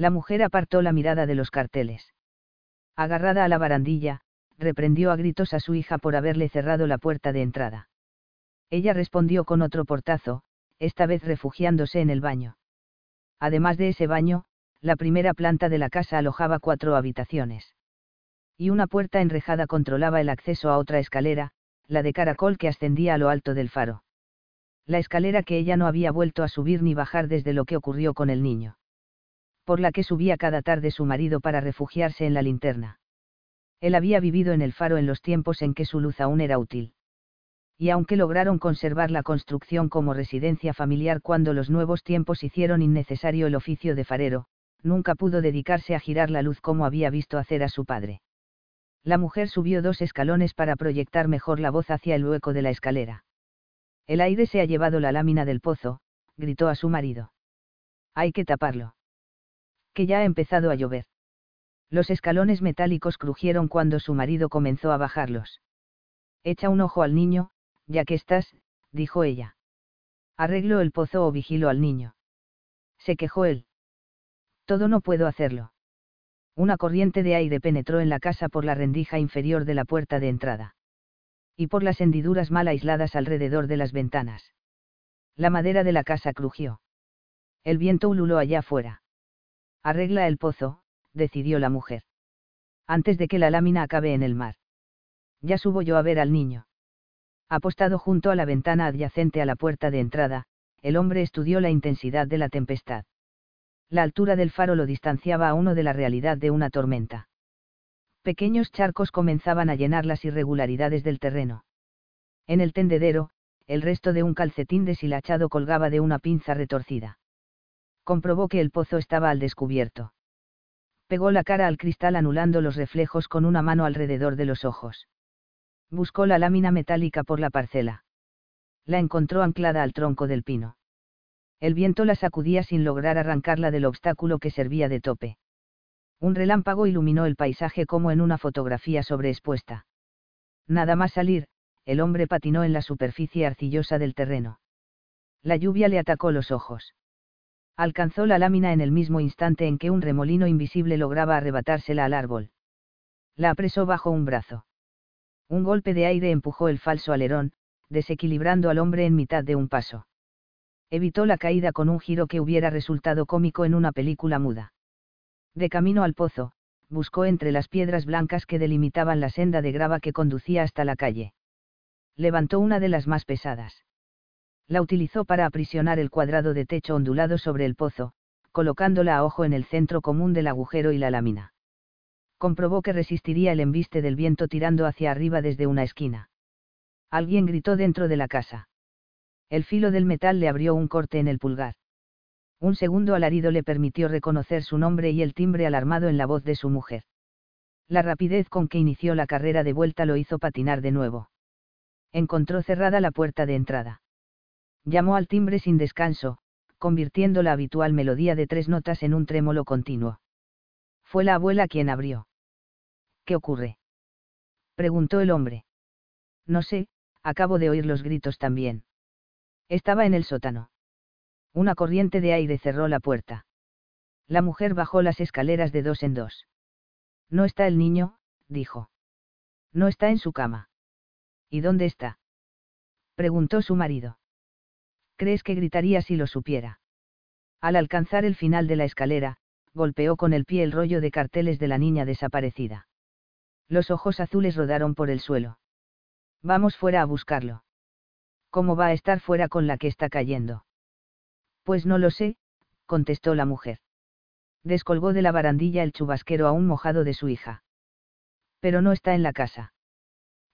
La mujer apartó la mirada de los carteles. Agarrada a la barandilla, reprendió a gritos a su hija por haberle cerrado la puerta de entrada. Ella respondió con otro portazo, esta vez refugiándose en el baño. Además de ese baño, la primera planta de la casa alojaba cuatro habitaciones. Y una puerta enrejada controlaba el acceso a otra escalera, la de caracol que ascendía a lo alto del faro. La escalera que ella no había vuelto a subir ni bajar desde lo que ocurrió con el niño. Por la que subía cada tarde su marido para refugiarse en la linterna. Él había vivido en el faro en los tiempos en que su luz aún era útil. Y aunque lograron conservar la construcción como residencia familiar cuando los nuevos tiempos hicieron innecesario el oficio de farero, nunca pudo dedicarse a girar la luz como había visto hacer a su padre. La mujer subió dos escalones para proyectar mejor la voz hacia el hueco de la escalera. El aire se ha llevado la lámina del pozo, gritó a su marido. Hay que taparlo. Que ya ha empezado a llover. Los escalones metálicos crujieron cuando su marido comenzó a bajarlos. Echa un ojo al niño, ya que estás, dijo ella. Arreglo el pozo o vigilo al niño. Se quejó él. Todo no puedo hacerlo. Una corriente de aire penetró en la casa por la rendija inferior de la puerta de entrada. Y por las hendiduras mal aisladas alrededor de las ventanas. La madera de la casa crujió. El viento ululó allá afuera. Arregla el pozo, decidió la mujer. Antes de que la lámina acabe en el mar. Ya subo yo a ver al niño. Apostado junto a la ventana adyacente a la puerta de entrada, el hombre estudió la intensidad de la tempestad la altura del faro lo distanciaba a uno de la realidad de una tormenta. Pequeños charcos comenzaban a llenar las irregularidades del terreno. En el tendedero, el resto de un calcetín deshilachado colgaba de una pinza retorcida. Comprobó que el pozo estaba al descubierto. Pegó la cara al cristal anulando los reflejos con una mano alrededor de los ojos. Buscó la lámina metálica por la parcela. La encontró anclada al tronco del pino. El viento la sacudía sin lograr arrancarla del obstáculo que servía de tope. Un relámpago iluminó el paisaje como en una fotografía sobreexpuesta. Nada más salir, el hombre patinó en la superficie arcillosa del terreno. La lluvia le atacó los ojos. Alcanzó la lámina en el mismo instante en que un remolino invisible lograba arrebatársela al árbol. La apresó bajo un brazo. Un golpe de aire empujó el falso alerón, desequilibrando al hombre en mitad de un paso evitó la caída con un giro que hubiera resultado cómico en una película muda. De camino al pozo, buscó entre las piedras blancas que delimitaban la senda de grava que conducía hasta la calle. Levantó una de las más pesadas. La utilizó para aprisionar el cuadrado de techo ondulado sobre el pozo, colocándola a ojo en el centro común del agujero y la lámina. Comprobó que resistiría el embiste del viento tirando hacia arriba desde una esquina. Alguien gritó dentro de la casa. El filo del metal le abrió un corte en el pulgar. Un segundo alarido le permitió reconocer su nombre y el timbre alarmado en la voz de su mujer. La rapidez con que inició la carrera de vuelta lo hizo patinar de nuevo. Encontró cerrada la puerta de entrada. Llamó al timbre sin descanso, convirtiendo la habitual melodía de tres notas en un trémolo continuo. Fue la abuela quien abrió. ¿Qué ocurre? preguntó el hombre. No sé, acabo de oír los gritos también. Estaba en el sótano. Una corriente de aire cerró la puerta. La mujer bajó las escaleras de dos en dos. No está el niño, dijo. No está en su cama. ¿Y dónde está? preguntó su marido. ¿Crees que gritaría si lo supiera? Al alcanzar el final de la escalera, golpeó con el pie el rollo de carteles de la niña desaparecida. Los ojos azules rodaron por el suelo. Vamos fuera a buscarlo. ¿Cómo va a estar fuera con la que está cayendo? Pues no lo sé, contestó la mujer. Descolgó de la barandilla el chubasquero aún mojado de su hija. Pero no está en la casa.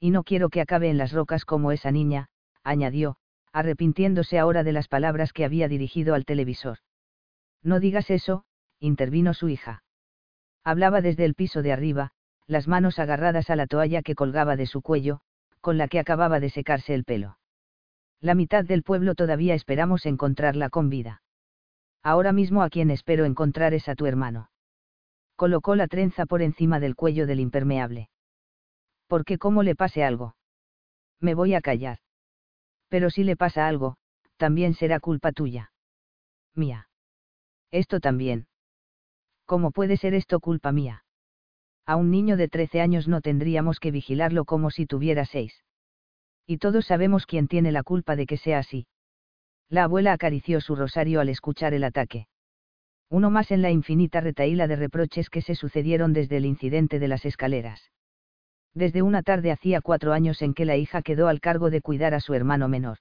Y no quiero que acabe en las rocas como esa niña, añadió, arrepintiéndose ahora de las palabras que había dirigido al televisor. No digas eso, intervino su hija. Hablaba desde el piso de arriba, las manos agarradas a la toalla que colgaba de su cuello, con la que acababa de secarse el pelo. La mitad del pueblo todavía esperamos encontrarla con vida. Ahora mismo a quien espero encontrar es a tu hermano. Colocó la trenza por encima del cuello del impermeable. Porque como le pase algo. Me voy a callar. Pero si le pasa algo, también será culpa tuya. Mía. Esto también. ¿Cómo puede ser esto culpa mía? A un niño de 13 años no tendríamos que vigilarlo como si tuviera seis. Y todos sabemos quién tiene la culpa de que sea así. La abuela acarició su rosario al escuchar el ataque. Uno más en la infinita retaíla de reproches que se sucedieron desde el incidente de las escaleras. Desde una tarde hacía cuatro años en que la hija quedó al cargo de cuidar a su hermano menor.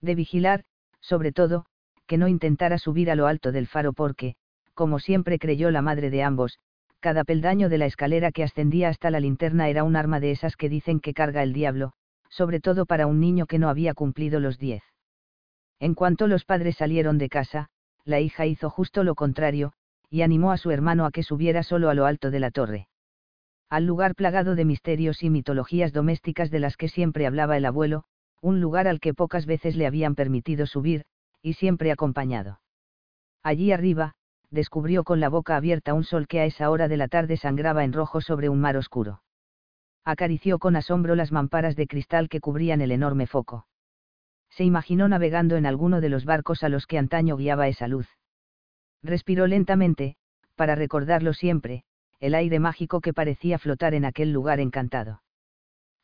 De vigilar, sobre todo, que no intentara subir a lo alto del faro porque, como siempre creyó la madre de ambos, cada peldaño de la escalera que ascendía hasta la linterna era un arma de esas que dicen que carga el diablo, sobre todo para un niño que no había cumplido los diez. En cuanto los padres salieron de casa, la hija hizo justo lo contrario, y animó a su hermano a que subiera solo a lo alto de la torre. Al lugar plagado de misterios y mitologías domésticas de las que siempre hablaba el abuelo, un lugar al que pocas veces le habían permitido subir, y siempre acompañado. Allí arriba, descubrió con la boca abierta un sol que a esa hora de la tarde sangraba en rojo sobre un mar oscuro acarició con asombro las mamparas de cristal que cubrían el enorme foco. Se imaginó navegando en alguno de los barcos a los que antaño guiaba esa luz. Respiró lentamente, para recordarlo siempre, el aire mágico que parecía flotar en aquel lugar encantado.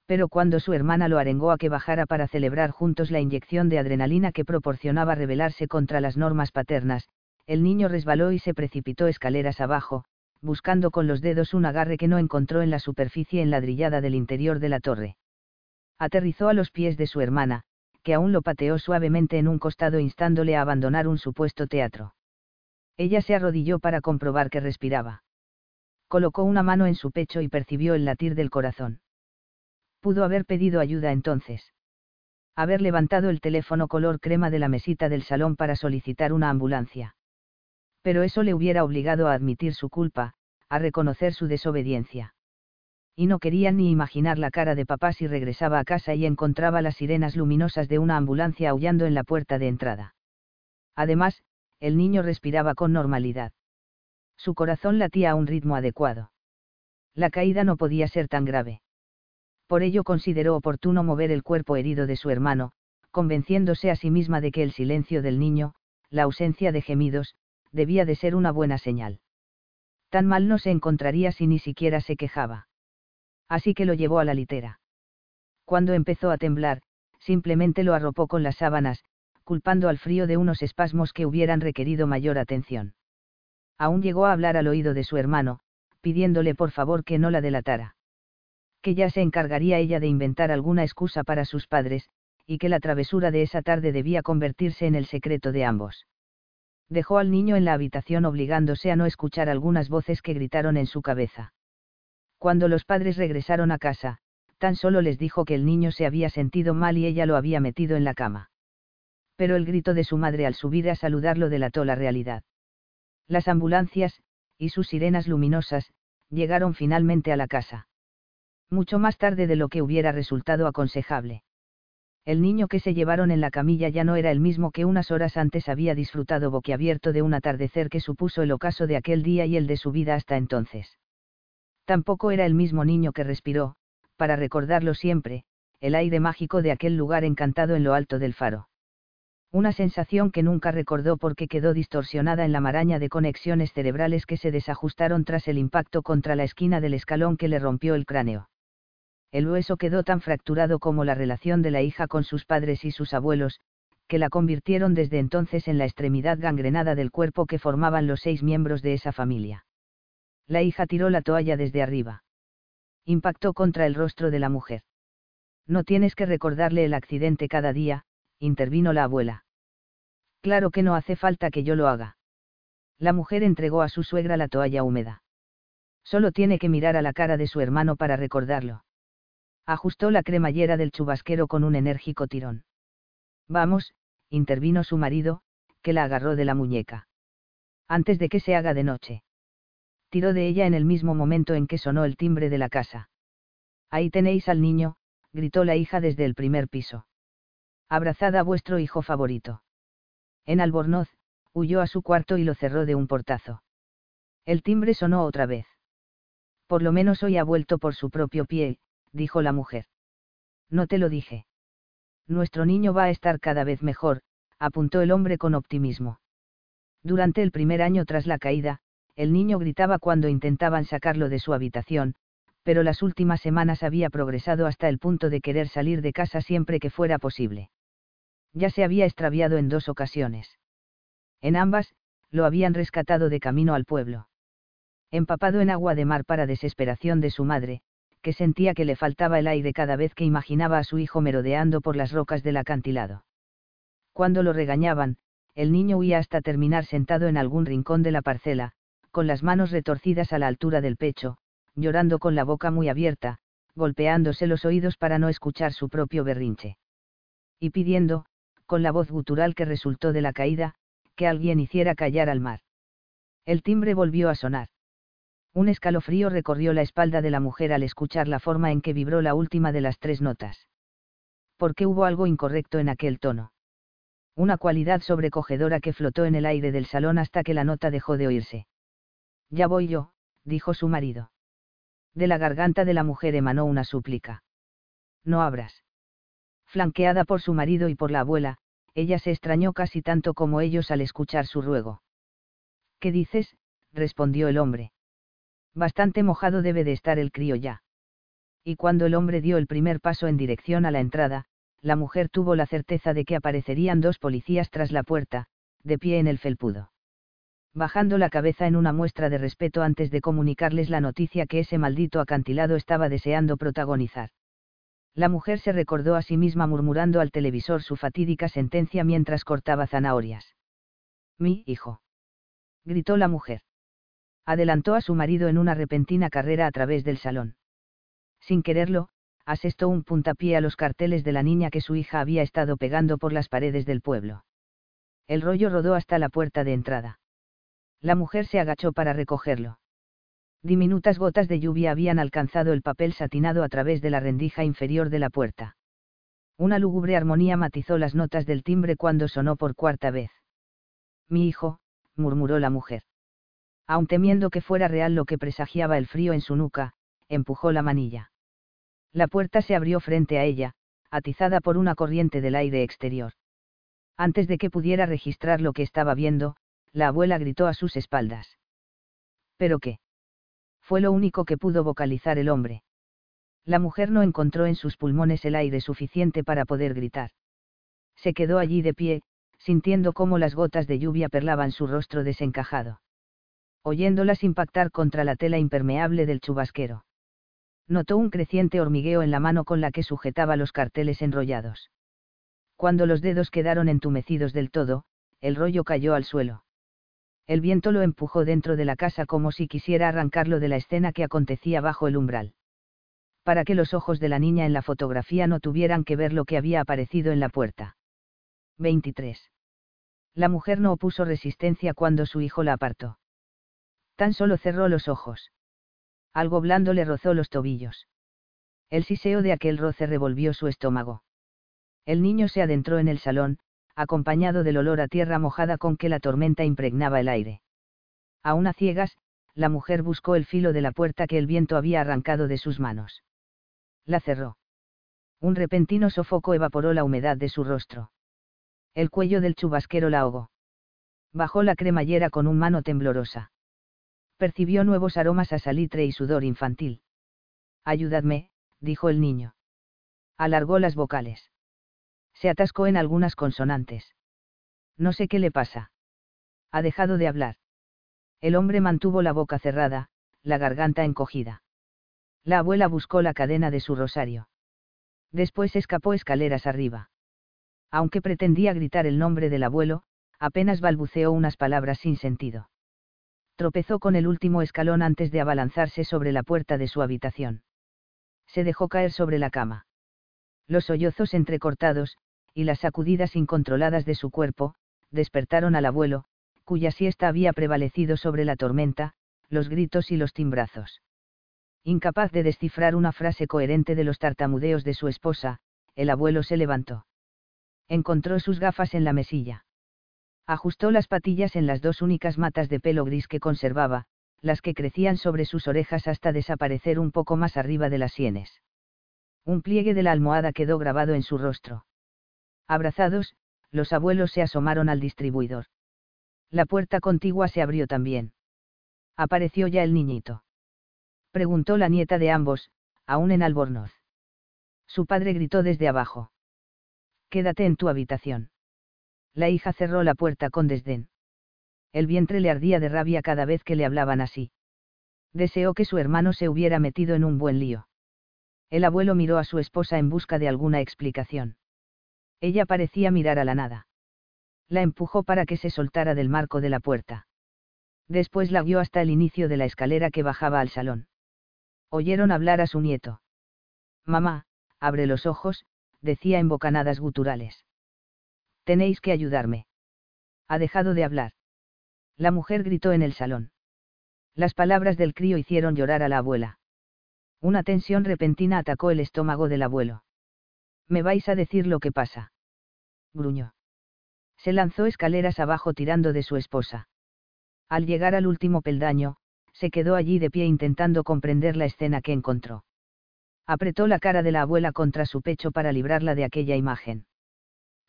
Pero cuando su hermana lo arengó a que bajara para celebrar juntos la inyección de adrenalina que proporcionaba rebelarse contra las normas paternas, el niño resbaló y se precipitó escaleras abajo, buscando con los dedos un agarre que no encontró en la superficie enladrillada del interior de la torre. Aterrizó a los pies de su hermana, que aún lo pateó suavemente en un costado instándole a abandonar un supuesto teatro. Ella se arrodilló para comprobar que respiraba. Colocó una mano en su pecho y percibió el latir del corazón. Pudo haber pedido ayuda entonces. Haber levantado el teléfono color crema de la mesita del salón para solicitar una ambulancia pero eso le hubiera obligado a admitir su culpa, a reconocer su desobediencia. Y no quería ni imaginar la cara de papá si regresaba a casa y encontraba las sirenas luminosas de una ambulancia aullando en la puerta de entrada. Además, el niño respiraba con normalidad. Su corazón latía a un ritmo adecuado. La caída no podía ser tan grave. Por ello consideró oportuno mover el cuerpo herido de su hermano, convenciéndose a sí misma de que el silencio del niño, la ausencia de gemidos, debía de ser una buena señal. Tan mal no se encontraría si ni siquiera se quejaba. Así que lo llevó a la litera. Cuando empezó a temblar, simplemente lo arropó con las sábanas, culpando al frío de unos espasmos que hubieran requerido mayor atención. Aún llegó a hablar al oído de su hermano, pidiéndole por favor que no la delatara. Que ya se encargaría ella de inventar alguna excusa para sus padres, y que la travesura de esa tarde debía convertirse en el secreto de ambos dejó al niño en la habitación obligándose a no escuchar algunas voces que gritaron en su cabeza. Cuando los padres regresaron a casa, tan solo les dijo que el niño se había sentido mal y ella lo había metido en la cama. Pero el grito de su madre al subir a saludarlo delató la realidad. Las ambulancias, y sus sirenas luminosas, llegaron finalmente a la casa. Mucho más tarde de lo que hubiera resultado aconsejable el niño que se llevaron en la camilla ya no era el mismo que unas horas antes había disfrutado boquiabierto de un atardecer que supuso el ocaso de aquel día y el de su vida hasta entonces. Tampoco era el mismo niño que respiró, para recordarlo siempre, el aire mágico de aquel lugar encantado en lo alto del faro. Una sensación que nunca recordó porque quedó distorsionada en la maraña de conexiones cerebrales que se desajustaron tras el impacto contra la esquina del escalón que le rompió el cráneo el hueso quedó tan fracturado como la relación de la hija con sus padres y sus abuelos, que la convirtieron desde entonces en la extremidad gangrenada del cuerpo que formaban los seis miembros de esa familia. La hija tiró la toalla desde arriba. Impactó contra el rostro de la mujer. No tienes que recordarle el accidente cada día, intervino la abuela. Claro que no hace falta que yo lo haga. La mujer entregó a su suegra la toalla húmeda. Solo tiene que mirar a la cara de su hermano para recordarlo ajustó la cremallera del chubasquero con un enérgico tirón. Vamos, intervino su marido, que la agarró de la muñeca. Antes de que se haga de noche. Tiró de ella en el mismo momento en que sonó el timbre de la casa. Ahí tenéis al niño, gritó la hija desde el primer piso. Abrazad a vuestro hijo favorito. En Albornoz, huyó a su cuarto y lo cerró de un portazo. El timbre sonó otra vez. Por lo menos hoy ha vuelto por su propio pie, dijo la mujer. No te lo dije. Nuestro niño va a estar cada vez mejor, apuntó el hombre con optimismo. Durante el primer año tras la caída, el niño gritaba cuando intentaban sacarlo de su habitación, pero las últimas semanas había progresado hasta el punto de querer salir de casa siempre que fuera posible. Ya se había extraviado en dos ocasiones. En ambas, lo habían rescatado de camino al pueblo. Empapado en agua de mar para desesperación de su madre, que sentía que le faltaba el aire cada vez que imaginaba a su hijo merodeando por las rocas del acantilado. Cuando lo regañaban, el niño huía hasta terminar sentado en algún rincón de la parcela, con las manos retorcidas a la altura del pecho, llorando con la boca muy abierta, golpeándose los oídos para no escuchar su propio berrinche. Y pidiendo, con la voz gutural que resultó de la caída, que alguien hiciera callar al mar. El timbre volvió a sonar. Un escalofrío recorrió la espalda de la mujer al escuchar la forma en que vibró la última de las tres notas. ¿Por qué hubo algo incorrecto en aquel tono? Una cualidad sobrecogedora que flotó en el aire del salón hasta que la nota dejó de oírse. Ya voy yo, dijo su marido. De la garganta de la mujer emanó una súplica. No abras. Flanqueada por su marido y por la abuela, ella se extrañó casi tanto como ellos al escuchar su ruego. ¿Qué dices? respondió el hombre. Bastante mojado debe de estar el crío ya. Y cuando el hombre dio el primer paso en dirección a la entrada, la mujer tuvo la certeza de que aparecerían dos policías tras la puerta, de pie en el felpudo. Bajando la cabeza en una muestra de respeto antes de comunicarles la noticia que ese maldito acantilado estaba deseando protagonizar. La mujer se recordó a sí misma murmurando al televisor su fatídica sentencia mientras cortaba zanahorias. Mi hijo. Gritó la mujer. Adelantó a su marido en una repentina carrera a través del salón. Sin quererlo, asestó un puntapié a los carteles de la niña que su hija había estado pegando por las paredes del pueblo. El rollo rodó hasta la puerta de entrada. La mujer se agachó para recogerlo. Diminutas gotas de lluvia habían alcanzado el papel satinado a través de la rendija inferior de la puerta. Una lúgubre armonía matizó las notas del timbre cuando sonó por cuarta vez. Mi hijo, murmuró la mujer. Aun temiendo que fuera real lo que presagiaba el frío en su nuca, empujó la manilla. La puerta se abrió frente a ella, atizada por una corriente del aire exterior. Antes de que pudiera registrar lo que estaba viendo, la abuela gritó a sus espaldas. ¿Pero qué? Fue lo único que pudo vocalizar el hombre. La mujer no encontró en sus pulmones el aire suficiente para poder gritar. Se quedó allí de pie, sintiendo cómo las gotas de lluvia perlaban su rostro desencajado. Oyéndolas impactar contra la tela impermeable del chubasquero notó un creciente hormigueo en la mano con la que sujetaba los carteles enrollados. Cuando los dedos quedaron entumecidos del todo, el rollo cayó al suelo. El viento lo empujó dentro de la casa como si quisiera arrancarlo de la escena que acontecía bajo el umbral. Para que los ojos de la niña en la fotografía no tuvieran que ver lo que había aparecido en la puerta. 23. La mujer no opuso resistencia cuando su hijo la apartó. Tan solo cerró los ojos. Algo blando le rozó los tobillos. El siseo de aquel roce revolvió su estómago. El niño se adentró en el salón, acompañado del olor a tierra mojada con que la tormenta impregnaba el aire. A una ciegas, la mujer buscó el filo de la puerta que el viento había arrancado de sus manos. La cerró. Un repentino sofoco evaporó la humedad de su rostro. El cuello del chubasquero la ahogó. Bajó la cremallera con un mano temblorosa percibió nuevos aromas a salitre y sudor infantil. Ayúdame, dijo el niño. Alargó las vocales. Se atascó en algunas consonantes. No sé qué le pasa. Ha dejado de hablar. El hombre mantuvo la boca cerrada, la garganta encogida. La abuela buscó la cadena de su rosario. Después escapó escaleras arriba. Aunque pretendía gritar el nombre del abuelo, apenas balbuceó unas palabras sin sentido tropezó con el último escalón antes de abalanzarse sobre la puerta de su habitación. Se dejó caer sobre la cama. Los sollozos entrecortados, y las sacudidas incontroladas de su cuerpo, despertaron al abuelo, cuya siesta había prevalecido sobre la tormenta, los gritos y los timbrazos. Incapaz de descifrar una frase coherente de los tartamudeos de su esposa, el abuelo se levantó. Encontró sus gafas en la mesilla. Ajustó las patillas en las dos únicas matas de pelo gris que conservaba, las que crecían sobre sus orejas hasta desaparecer un poco más arriba de las sienes. Un pliegue de la almohada quedó grabado en su rostro. Abrazados, los abuelos se asomaron al distribuidor. La puerta contigua se abrió también. Apareció ya el niñito. Preguntó la nieta de ambos, aún en albornoz. Su padre gritó desde abajo. Quédate en tu habitación. La hija cerró la puerta con desdén. El vientre le ardía de rabia cada vez que le hablaban así. Deseó que su hermano se hubiera metido en un buen lío. El abuelo miró a su esposa en busca de alguna explicación. Ella parecía mirar a la nada. La empujó para que se soltara del marco de la puerta. Después la guió hasta el inicio de la escalera que bajaba al salón. Oyeron hablar a su nieto. Mamá, abre los ojos, decía en bocanadas guturales. Tenéis que ayudarme. Ha dejado de hablar. La mujer gritó en el salón. Las palabras del crío hicieron llorar a la abuela. Una tensión repentina atacó el estómago del abuelo. ¿Me vais a decir lo que pasa? Gruñó. Se lanzó escaleras abajo tirando de su esposa. Al llegar al último peldaño, se quedó allí de pie intentando comprender la escena que encontró apretó la cara de la abuela contra su pecho para librarla de aquella imagen.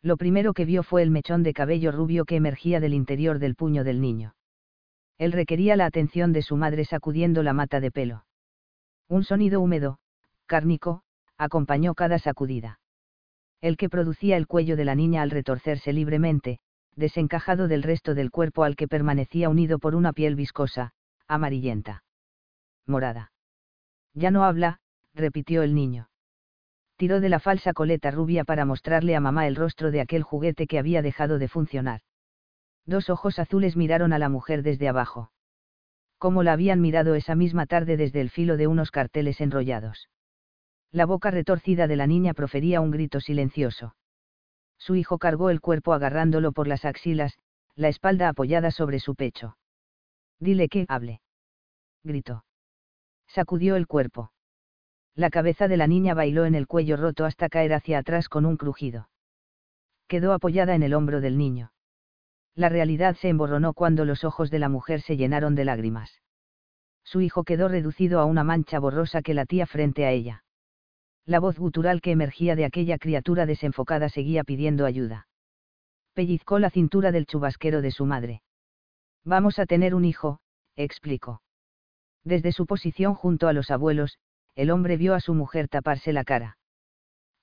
Lo primero que vio fue el mechón de cabello rubio que emergía del interior del puño del niño. Él requería la atención de su madre sacudiendo la mata de pelo. Un sonido húmedo, cárnico, acompañó cada sacudida. El que producía el cuello de la niña al retorcerse libremente, desencajado del resto del cuerpo al que permanecía unido por una piel viscosa, amarillenta. Morada. Ya no habla, repitió el niño. Tiró de la falsa coleta rubia para mostrarle a mamá el rostro de aquel juguete que había dejado de funcionar. Dos ojos azules miraron a la mujer desde abajo. Como la habían mirado esa misma tarde desde el filo de unos carteles enrollados. La boca retorcida de la niña profería un grito silencioso. Su hijo cargó el cuerpo agarrándolo por las axilas, la espalda apoyada sobre su pecho. Dile que hable. Gritó. Sacudió el cuerpo. La cabeza de la niña bailó en el cuello roto hasta caer hacia atrás con un crujido. Quedó apoyada en el hombro del niño. La realidad se emborronó cuando los ojos de la mujer se llenaron de lágrimas. Su hijo quedó reducido a una mancha borrosa que latía frente a ella. La voz gutural que emergía de aquella criatura desenfocada seguía pidiendo ayuda. Pellizcó la cintura del chubasquero de su madre. Vamos a tener un hijo, explicó. Desde su posición junto a los abuelos, el hombre vio a su mujer taparse la cara.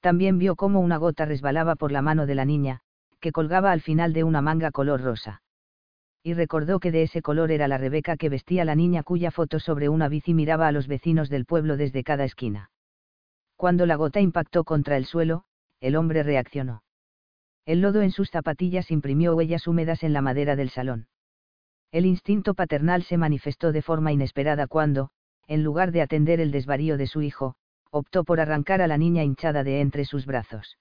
También vio cómo una gota resbalaba por la mano de la niña, que colgaba al final de una manga color rosa. Y recordó que de ese color era la Rebeca que vestía la niña cuya foto sobre una bici miraba a los vecinos del pueblo desde cada esquina. Cuando la gota impactó contra el suelo, el hombre reaccionó. El lodo en sus zapatillas imprimió huellas húmedas en la madera del salón. El instinto paternal se manifestó de forma inesperada cuando, en lugar de atender el desvarío de su hijo, optó por arrancar a la niña hinchada de entre sus brazos.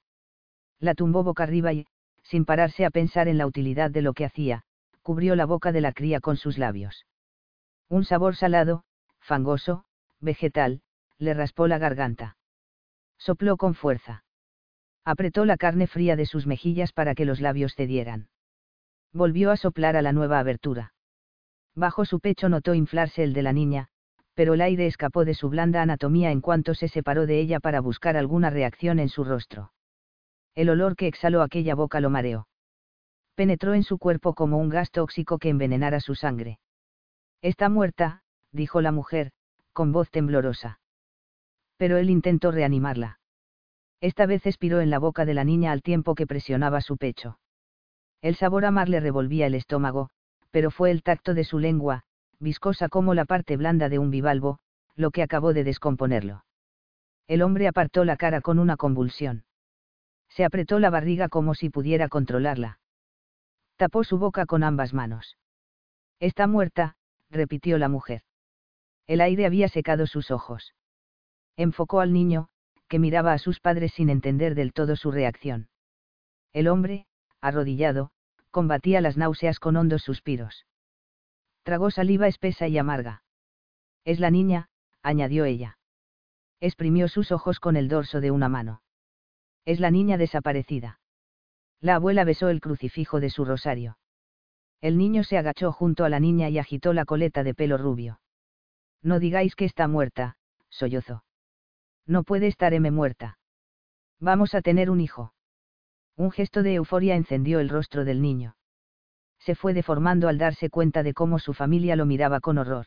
La tumbó boca arriba y, sin pararse a pensar en la utilidad de lo que hacía, cubrió la boca de la cría con sus labios. Un sabor salado, fangoso, vegetal, le raspó la garganta. Sopló con fuerza. Apretó la carne fría de sus mejillas para que los labios cedieran. Volvió a soplar a la nueva abertura. Bajo su pecho notó inflarse el de la niña, pero el aire escapó de su blanda anatomía en cuanto se separó de ella para buscar alguna reacción en su rostro. El olor que exhaló aquella boca lo mareó. Penetró en su cuerpo como un gas tóxico que envenenara su sangre. Está muerta, dijo la mujer, con voz temblorosa. Pero él intentó reanimarla. Esta vez expiró en la boca de la niña al tiempo que presionaba su pecho. El sabor amar le revolvía el estómago, pero fue el tacto de su lengua, viscosa como la parte blanda de un bivalvo, lo que acabó de descomponerlo. El hombre apartó la cara con una convulsión. Se apretó la barriga como si pudiera controlarla. Tapó su boca con ambas manos. Está muerta, repitió la mujer. El aire había secado sus ojos. Enfocó al niño, que miraba a sus padres sin entender del todo su reacción. El hombre, arrodillado, combatía las náuseas con hondos suspiros. Tragó saliva espesa y amarga. Es la niña, añadió ella. Exprimió sus ojos con el dorso de una mano. Es la niña desaparecida. La abuela besó el crucifijo de su rosario. El niño se agachó junto a la niña y agitó la coleta de pelo rubio. No digáis que está muerta, sollozó. No puede estar M muerta. Vamos a tener un hijo. Un gesto de euforia encendió el rostro del niño se fue deformando al darse cuenta de cómo su familia lo miraba con horror.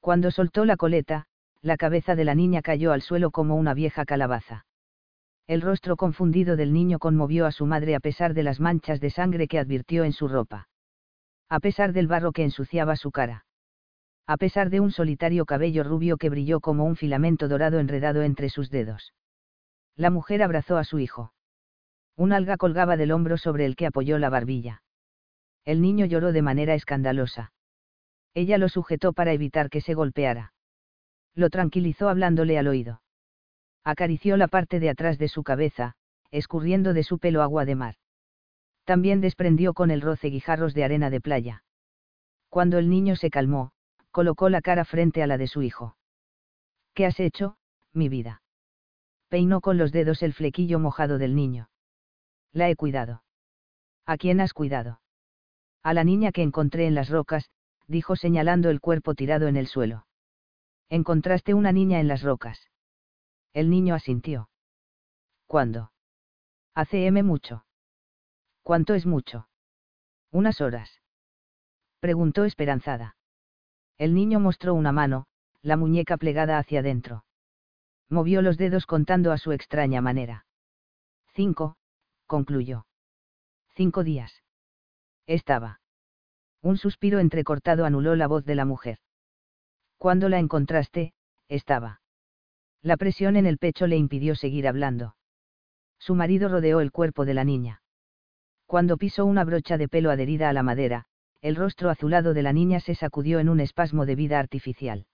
Cuando soltó la coleta, la cabeza de la niña cayó al suelo como una vieja calabaza. El rostro confundido del niño conmovió a su madre a pesar de las manchas de sangre que advirtió en su ropa. A pesar del barro que ensuciaba su cara. A pesar de un solitario cabello rubio que brilló como un filamento dorado enredado entre sus dedos. La mujer abrazó a su hijo. Un alga colgaba del hombro sobre el que apoyó la barbilla. El niño lloró de manera escandalosa. Ella lo sujetó para evitar que se golpeara. Lo tranquilizó hablándole al oído. Acarició la parte de atrás de su cabeza, escurriendo de su pelo agua de mar. También desprendió con el roce guijarros de arena de playa. Cuando el niño se calmó, colocó la cara frente a la de su hijo. ¿Qué has hecho, mi vida? Peinó con los dedos el flequillo mojado del niño. La he cuidado. ¿A quién has cuidado? A la niña que encontré en las rocas, dijo señalando el cuerpo tirado en el suelo. Encontraste una niña en las rocas. El niño asintió. ¿Cuándo? Hace M mucho. ¿Cuánto es mucho? Unas horas. Preguntó esperanzada. El niño mostró una mano, la muñeca plegada hacia adentro. Movió los dedos contando a su extraña manera. Cinco, concluyó. Cinco días. Estaba. Un suspiro entrecortado anuló la voz de la mujer. Cuando la encontraste, estaba. La presión en el pecho le impidió seguir hablando. Su marido rodeó el cuerpo de la niña. Cuando pisó una brocha de pelo adherida a la madera, el rostro azulado de la niña se sacudió en un espasmo de vida artificial.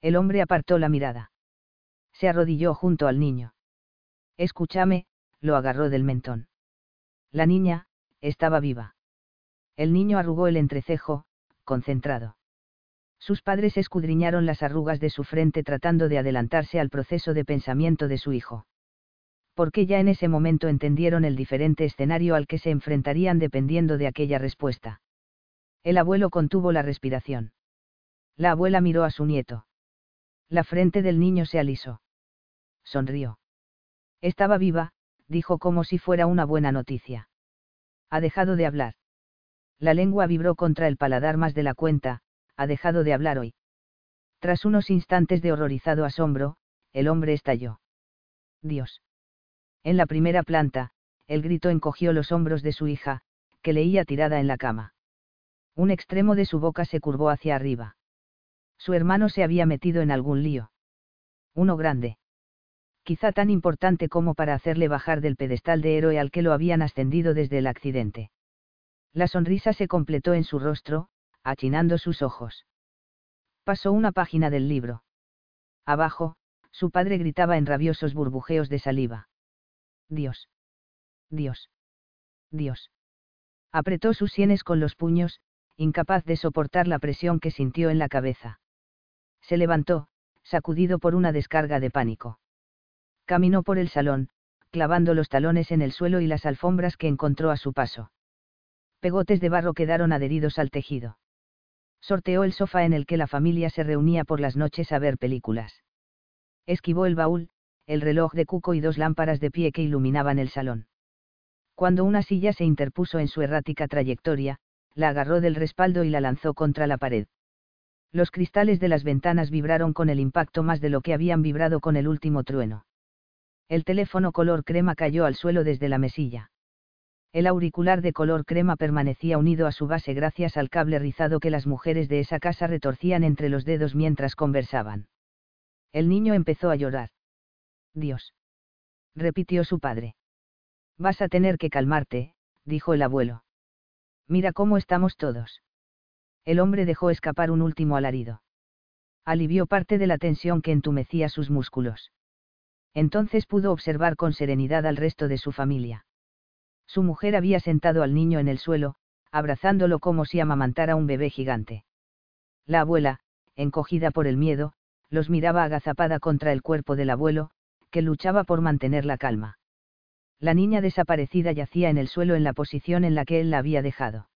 El hombre apartó la mirada. Se arrodilló junto al niño. Escúchame, lo agarró del mentón. La niña, estaba viva. El niño arrugó el entrecejo, concentrado. Sus padres escudriñaron las arrugas de su frente tratando de adelantarse al proceso de pensamiento de su hijo. Porque ya en ese momento entendieron el diferente escenario al que se enfrentarían dependiendo de aquella respuesta. El abuelo contuvo la respiración. La abuela miró a su nieto. La frente del niño se alisó. Sonrió. Estaba viva, dijo como si fuera una buena noticia. Ha dejado de hablar. La lengua vibró contra el paladar más de la cuenta, ha dejado de hablar hoy. Tras unos instantes de horrorizado asombro, el hombre estalló. Dios. En la primera planta, el grito encogió los hombros de su hija, que leía tirada en la cama. Un extremo de su boca se curvó hacia arriba. Su hermano se había metido en algún lío. Uno grande. Quizá tan importante como para hacerle bajar del pedestal de héroe al que lo habían ascendido desde el accidente. La sonrisa se completó en su rostro, achinando sus ojos. Pasó una página del libro. Abajo, su padre gritaba en rabiosos burbujeos de saliva. Dios. Dios. Dios. Apretó sus sienes con los puños, incapaz de soportar la presión que sintió en la cabeza. Se levantó, sacudido por una descarga de pánico. Caminó por el salón, clavando los talones en el suelo y las alfombras que encontró a su paso. Pegotes de barro quedaron adheridos al tejido sorteó el sofá en el que la familia se reunía por las noches a ver películas. Esquivó el baúl, el reloj de cuco y dos lámparas de pie que iluminaban el salón. Cuando una silla se interpuso en su errática trayectoria, la agarró del respaldo y la lanzó contra la pared. Los cristales de las ventanas vibraron con el impacto más de lo que habían vibrado con el último trueno. El teléfono color crema cayó al suelo desde la mesilla. El auricular de color crema permanecía unido a su base gracias al cable rizado que las mujeres de esa casa retorcían entre los dedos mientras conversaban. El niño empezó a llorar. Dios. repitió su padre. Vas a tener que calmarte, dijo el abuelo. Mira cómo estamos todos. El hombre dejó escapar un último alarido. Alivió parte de la tensión que entumecía sus músculos. Entonces pudo observar con serenidad al resto de su familia. Su mujer había sentado al niño en el suelo, abrazándolo como si amamantara un bebé gigante. La abuela, encogida por el miedo, los miraba agazapada contra el cuerpo del abuelo, que luchaba por mantener la calma. La niña desaparecida yacía en el suelo en la posición en la que él la había dejado.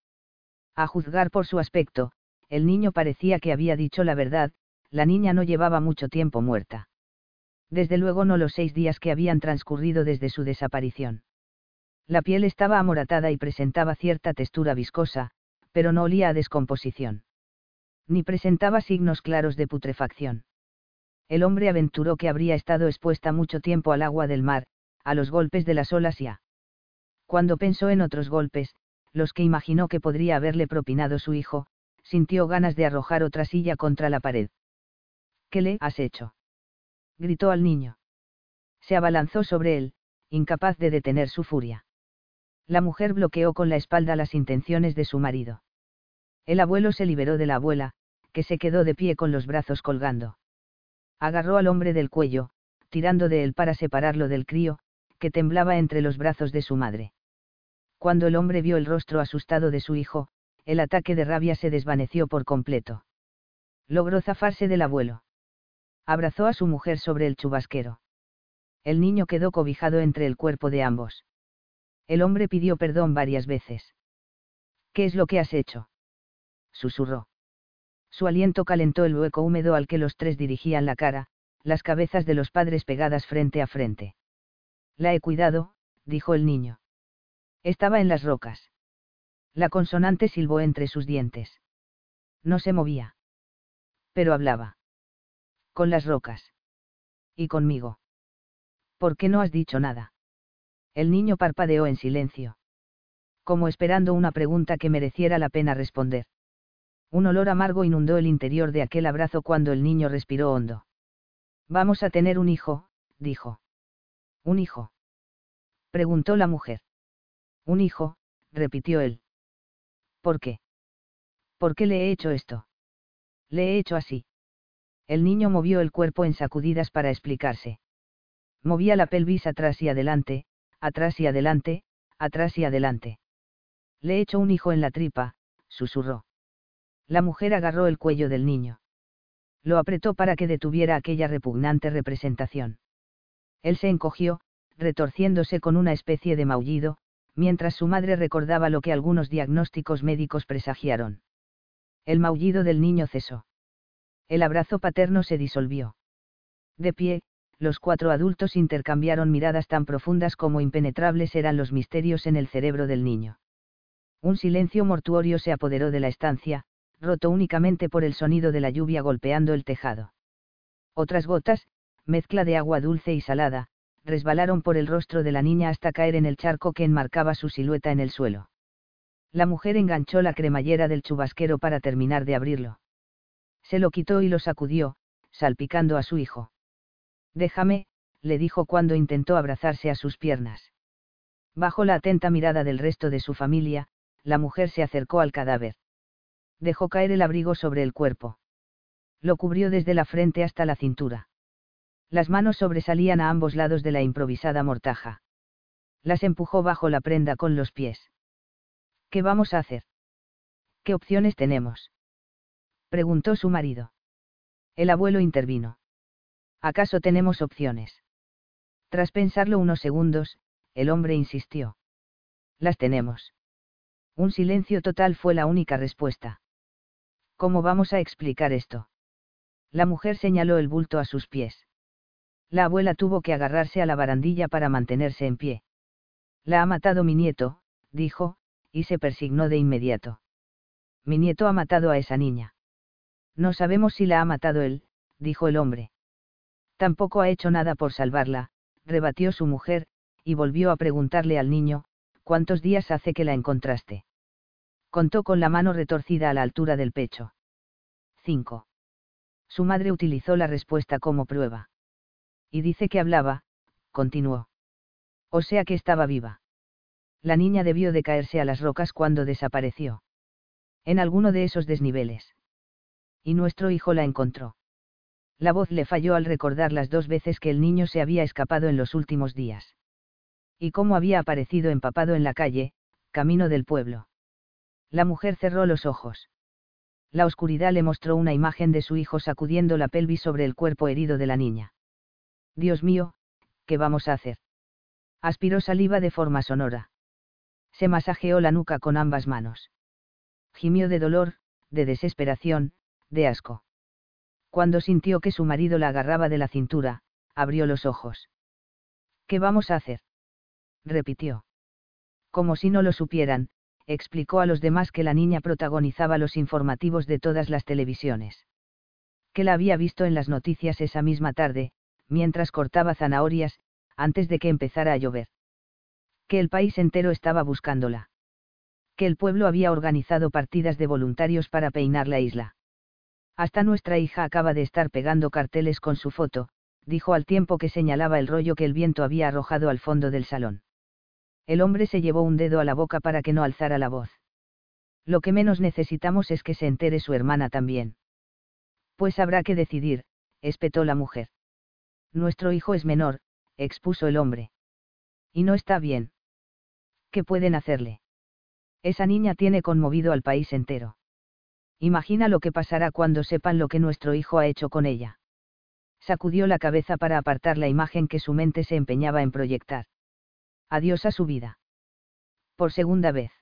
A juzgar por su aspecto, el niño parecía que había dicho la verdad, la niña no llevaba mucho tiempo muerta. Desde luego no los seis días que habían transcurrido desde su desaparición. La piel estaba amoratada y presentaba cierta textura viscosa, pero no olía a descomposición. Ni presentaba signos claros de putrefacción. El hombre aventuró que habría estado expuesta mucho tiempo al agua del mar, a los golpes de las olas y a... Cuando pensó en otros golpes, los que imaginó que podría haberle propinado su hijo, sintió ganas de arrojar otra silla contra la pared. ¿Qué le has hecho? gritó al niño. Se abalanzó sobre él, incapaz de detener su furia. La mujer bloqueó con la espalda las intenciones de su marido. El abuelo se liberó de la abuela, que se quedó de pie con los brazos colgando. Agarró al hombre del cuello, tirando de él para separarlo del crío, que temblaba entre los brazos de su madre. Cuando el hombre vio el rostro asustado de su hijo, el ataque de rabia se desvaneció por completo. Logró zafarse del abuelo. Abrazó a su mujer sobre el chubasquero. El niño quedó cobijado entre el cuerpo de ambos. El hombre pidió perdón varias veces. ¿Qué es lo que has hecho? susurró. Su aliento calentó el hueco húmedo al que los tres dirigían la cara, las cabezas de los padres pegadas frente a frente. La he cuidado, dijo el niño. Estaba en las rocas. La consonante silbó entre sus dientes. No se movía. Pero hablaba. Con las rocas. Y conmigo. ¿Por qué no has dicho nada? El niño parpadeó en silencio. Como esperando una pregunta que mereciera la pena responder. Un olor amargo inundó el interior de aquel abrazo cuando el niño respiró hondo. Vamos a tener un hijo, dijo. ¿Un hijo? preguntó la mujer. Un hijo, repitió él. ¿Por qué? ¿Por qué le he hecho esto? Le he hecho así. El niño movió el cuerpo en sacudidas para explicarse. Movía la pelvis atrás y adelante, atrás y adelante, atrás y adelante. Le he hecho un hijo en la tripa, susurró. La mujer agarró el cuello del niño. Lo apretó para que detuviera aquella repugnante representación. Él se encogió, retorciéndose con una especie de maullido, mientras su madre recordaba lo que algunos diagnósticos médicos presagiaron. El maullido del niño cesó. El abrazo paterno se disolvió. De pie, los cuatro adultos intercambiaron miradas tan profundas como impenetrables eran los misterios en el cerebro del niño. Un silencio mortuorio se apoderó de la estancia, roto únicamente por el sonido de la lluvia golpeando el tejado. Otras gotas, mezcla de agua dulce y salada, resbalaron por el rostro de la niña hasta caer en el charco que enmarcaba su silueta en el suelo. La mujer enganchó la cremallera del chubasquero para terminar de abrirlo. Se lo quitó y lo sacudió, salpicando a su hijo. Déjame, le dijo cuando intentó abrazarse a sus piernas. Bajo la atenta mirada del resto de su familia, la mujer se acercó al cadáver. Dejó caer el abrigo sobre el cuerpo. Lo cubrió desde la frente hasta la cintura. Las manos sobresalían a ambos lados de la improvisada mortaja. Las empujó bajo la prenda con los pies. ¿Qué vamos a hacer? ¿Qué opciones tenemos? preguntó su marido. El abuelo intervino. ¿Acaso tenemos opciones? Tras pensarlo unos segundos, el hombre insistió. Las tenemos. Un silencio total fue la única respuesta. ¿Cómo vamos a explicar esto? La mujer señaló el bulto a sus pies. La abuela tuvo que agarrarse a la barandilla para mantenerse en pie. La ha matado mi nieto, dijo, y se persignó de inmediato. Mi nieto ha matado a esa niña. No sabemos si la ha matado él, dijo el hombre. Tampoco ha hecho nada por salvarla, rebatió su mujer, y volvió a preguntarle al niño, ¿cuántos días hace que la encontraste? Contó con la mano retorcida a la altura del pecho. 5. Su madre utilizó la respuesta como prueba. Y dice que hablaba, continuó. O sea que estaba viva. La niña debió de caerse a las rocas cuando desapareció. En alguno de esos desniveles. Y nuestro hijo la encontró. La voz le falló al recordar las dos veces que el niño se había escapado en los últimos días. Y cómo había aparecido empapado en la calle, camino del pueblo. La mujer cerró los ojos. La oscuridad le mostró una imagen de su hijo sacudiendo la pelvis sobre el cuerpo herido de la niña. Dios mío, ¿qué vamos a hacer? Aspiró saliva de forma sonora. Se masajeó la nuca con ambas manos. Gimió de dolor, de desesperación, de asco. Cuando sintió que su marido la agarraba de la cintura, abrió los ojos. ¿Qué vamos a hacer? repitió. Como si no lo supieran, explicó a los demás que la niña protagonizaba los informativos de todas las televisiones. Que la había visto en las noticias esa misma tarde, mientras cortaba zanahorias, antes de que empezara a llover. Que el país entero estaba buscándola. Que el pueblo había organizado partidas de voluntarios para peinar la isla. Hasta nuestra hija acaba de estar pegando carteles con su foto, dijo al tiempo que señalaba el rollo que el viento había arrojado al fondo del salón. El hombre se llevó un dedo a la boca para que no alzara la voz. Lo que menos necesitamos es que se entere su hermana también. Pues habrá que decidir, espetó la mujer. Nuestro hijo es menor, expuso el hombre. Y no está bien. ¿Qué pueden hacerle? Esa niña tiene conmovido al país entero. Imagina lo que pasará cuando sepan lo que nuestro hijo ha hecho con ella. Sacudió la cabeza para apartar la imagen que su mente se empeñaba en proyectar. Adiós a su vida. Por segunda vez.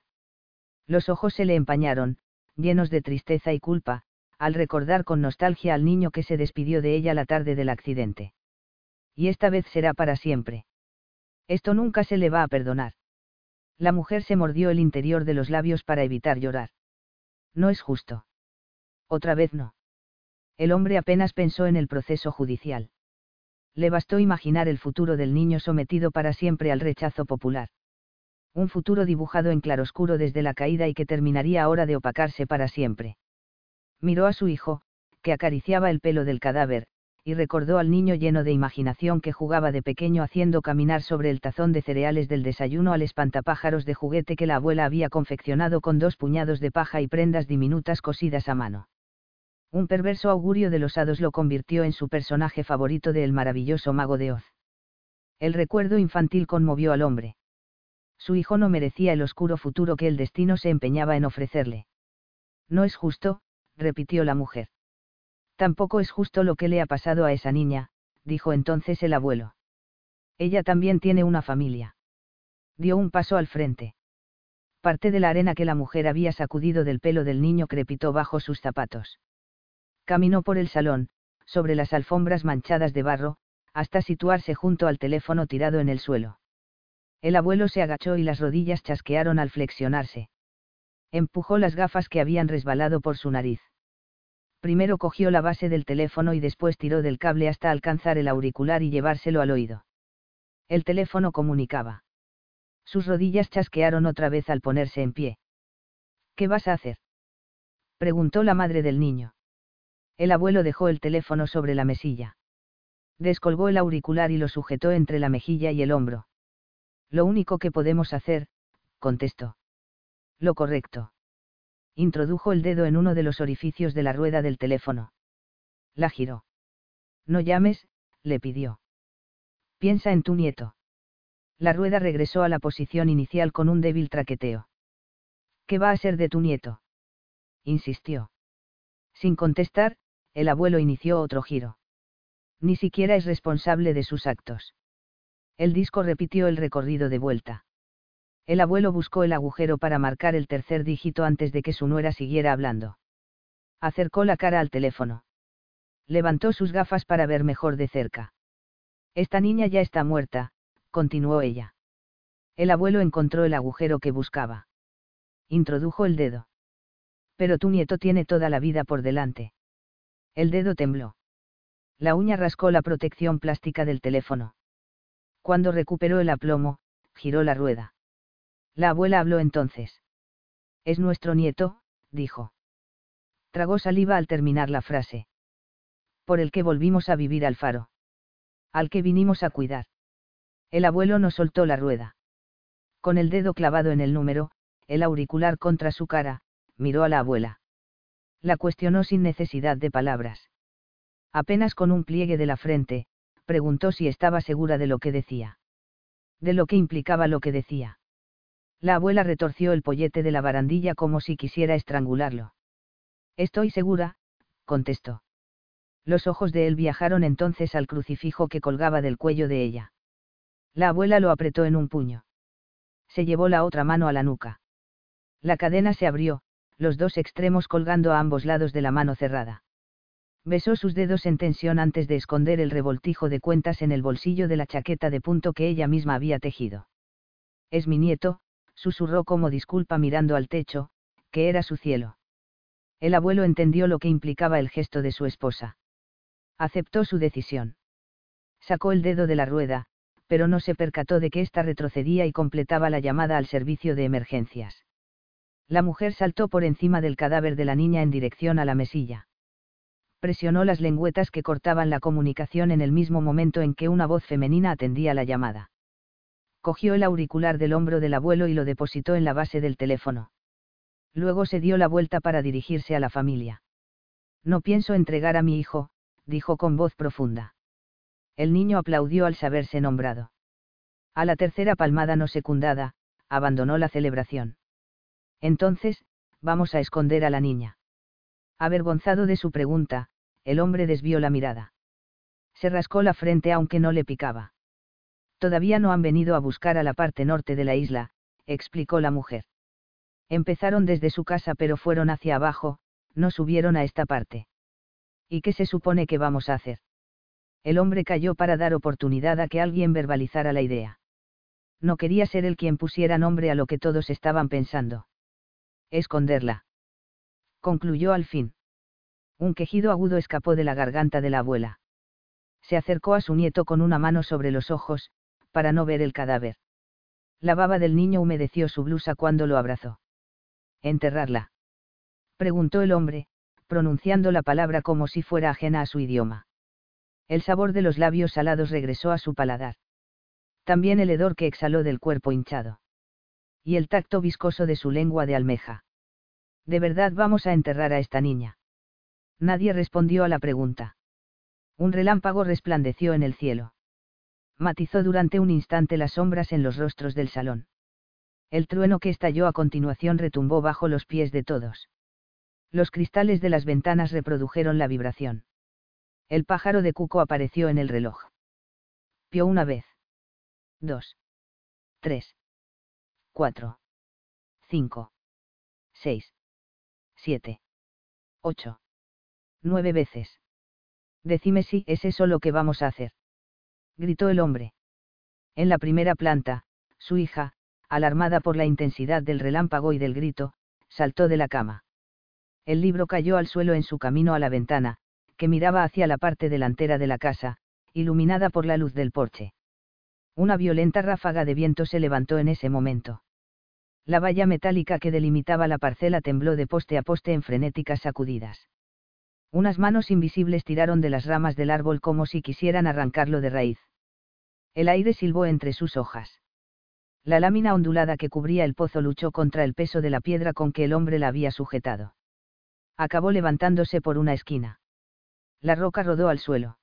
Los ojos se le empañaron, llenos de tristeza y culpa, al recordar con nostalgia al niño que se despidió de ella la tarde del accidente. Y esta vez será para siempre. Esto nunca se le va a perdonar. La mujer se mordió el interior de los labios para evitar llorar. No es justo. Otra vez no. El hombre apenas pensó en el proceso judicial. Le bastó imaginar el futuro del niño sometido para siempre al rechazo popular. Un futuro dibujado en claroscuro desde la caída y que terminaría ahora de opacarse para siempre miró a su hijo, que acariciaba el pelo del cadáver, y recordó al niño lleno de imaginación que jugaba de pequeño haciendo caminar sobre el tazón de cereales del desayuno al espantapájaros de juguete que la abuela había confeccionado con dos puñados de paja y prendas diminutas cosidas a mano. Un perverso augurio de los hados lo convirtió en su personaje favorito de El maravilloso mago de Oz. El recuerdo infantil conmovió al hombre. Su hijo no merecía el oscuro futuro que el destino se empeñaba en ofrecerle. No es justo, repitió la mujer. Tampoco es justo lo que le ha pasado a esa niña, dijo entonces el abuelo. Ella también tiene una familia. Dio un paso al frente. Parte de la arena que la mujer había sacudido del pelo del niño crepitó bajo sus zapatos. Caminó por el salón, sobre las alfombras manchadas de barro, hasta situarse junto al teléfono tirado en el suelo. El abuelo se agachó y las rodillas chasquearon al flexionarse. Empujó las gafas que habían resbalado por su nariz. Primero cogió la base del teléfono y después tiró del cable hasta alcanzar el auricular y llevárselo al oído. El teléfono comunicaba. Sus rodillas chasquearon otra vez al ponerse en pie. ¿Qué vas a hacer? preguntó la madre del niño. El abuelo dejó el teléfono sobre la mesilla. Descolgó el auricular y lo sujetó entre la mejilla y el hombro. Lo único que podemos hacer, contestó. Lo correcto. Introdujo el dedo en uno de los orificios de la rueda del teléfono. La giró. No llames, le pidió. Piensa en tu nieto. La rueda regresó a la posición inicial con un débil traqueteo. ¿Qué va a ser de tu nieto? insistió. Sin contestar, el abuelo inició otro giro. Ni siquiera es responsable de sus actos. El disco repitió el recorrido de vuelta. El abuelo buscó el agujero para marcar el tercer dígito antes de que su nuera siguiera hablando. Acercó la cara al teléfono. Levantó sus gafas para ver mejor de cerca. Esta niña ya está muerta, continuó ella. El abuelo encontró el agujero que buscaba. Introdujo el dedo. Pero tu nieto tiene toda la vida por delante. El dedo tembló. La uña rascó la protección plástica del teléfono. Cuando recuperó el aplomo, giró la rueda. La abuela habló entonces. Es nuestro nieto, dijo. Tragó saliva al terminar la frase. Por el que volvimos a vivir al faro. Al que vinimos a cuidar. El abuelo no soltó la rueda. Con el dedo clavado en el número, el auricular contra su cara, miró a la abuela. La cuestionó sin necesidad de palabras. Apenas con un pliegue de la frente, preguntó si estaba segura de lo que decía. De lo que implicaba lo que decía. La abuela retorció el pollete de la barandilla como si quisiera estrangularlo. Estoy segura, contestó. Los ojos de él viajaron entonces al crucifijo que colgaba del cuello de ella. La abuela lo apretó en un puño. Se llevó la otra mano a la nuca. La cadena se abrió, los dos extremos colgando a ambos lados de la mano cerrada. Besó sus dedos en tensión antes de esconder el revoltijo de cuentas en el bolsillo de la chaqueta de punto que ella misma había tejido. Es mi nieto, susurró como disculpa mirando al techo, que era su cielo. El abuelo entendió lo que implicaba el gesto de su esposa. Aceptó su decisión. Sacó el dedo de la rueda, pero no se percató de que ésta retrocedía y completaba la llamada al servicio de emergencias. La mujer saltó por encima del cadáver de la niña en dirección a la mesilla. Presionó las lengüetas que cortaban la comunicación en el mismo momento en que una voz femenina atendía la llamada. Cogió el auricular del hombro del abuelo y lo depositó en la base del teléfono. Luego se dio la vuelta para dirigirse a la familia. No pienso entregar a mi hijo, dijo con voz profunda. El niño aplaudió al saberse nombrado. A la tercera palmada no secundada, abandonó la celebración. Entonces, vamos a esconder a la niña. Avergonzado de su pregunta, el hombre desvió la mirada. Se rascó la frente aunque no le picaba. Todavía no han venido a buscar a la parte norte de la isla, explicó la mujer. Empezaron desde su casa pero fueron hacia abajo, no subieron a esta parte. ¿Y qué se supone que vamos a hacer? El hombre cayó para dar oportunidad a que alguien verbalizara la idea. No quería ser el quien pusiera nombre a lo que todos estaban pensando. Esconderla. Concluyó al fin. Un quejido agudo escapó de la garganta de la abuela. Se acercó a su nieto con una mano sobre los ojos, para no ver el cadáver. La baba del niño humedeció su blusa cuando lo abrazó. ¿Enterrarla? preguntó el hombre, pronunciando la palabra como si fuera ajena a su idioma. El sabor de los labios salados regresó a su paladar. También el hedor que exhaló del cuerpo hinchado. Y el tacto viscoso de su lengua de almeja. ¿De verdad vamos a enterrar a esta niña? Nadie respondió a la pregunta. Un relámpago resplandeció en el cielo. Matizó durante un instante las sombras en los rostros del salón. El trueno que estalló a continuación retumbó bajo los pies de todos. Los cristales de las ventanas reprodujeron la vibración. El pájaro de cuco apareció en el reloj. Pió una vez. Dos. Tres. Cuatro. Cinco. Seis. Siete. Ocho. Nueve veces. Decime si es eso lo que vamos a hacer. Gritó el hombre. En la primera planta, su hija, alarmada por la intensidad del relámpago y del grito, saltó de la cama. El libro cayó al suelo en su camino a la ventana, que miraba hacia la parte delantera de la casa, iluminada por la luz del porche. Una violenta ráfaga de viento se levantó en ese momento. La valla metálica que delimitaba la parcela tembló de poste a poste en frenéticas sacudidas. Unas manos invisibles tiraron de las ramas del árbol como si quisieran arrancarlo de raíz. El aire silbó entre sus hojas. La lámina ondulada que cubría el pozo luchó contra el peso de la piedra con que el hombre la había sujetado. Acabó levantándose por una esquina. La roca rodó al suelo.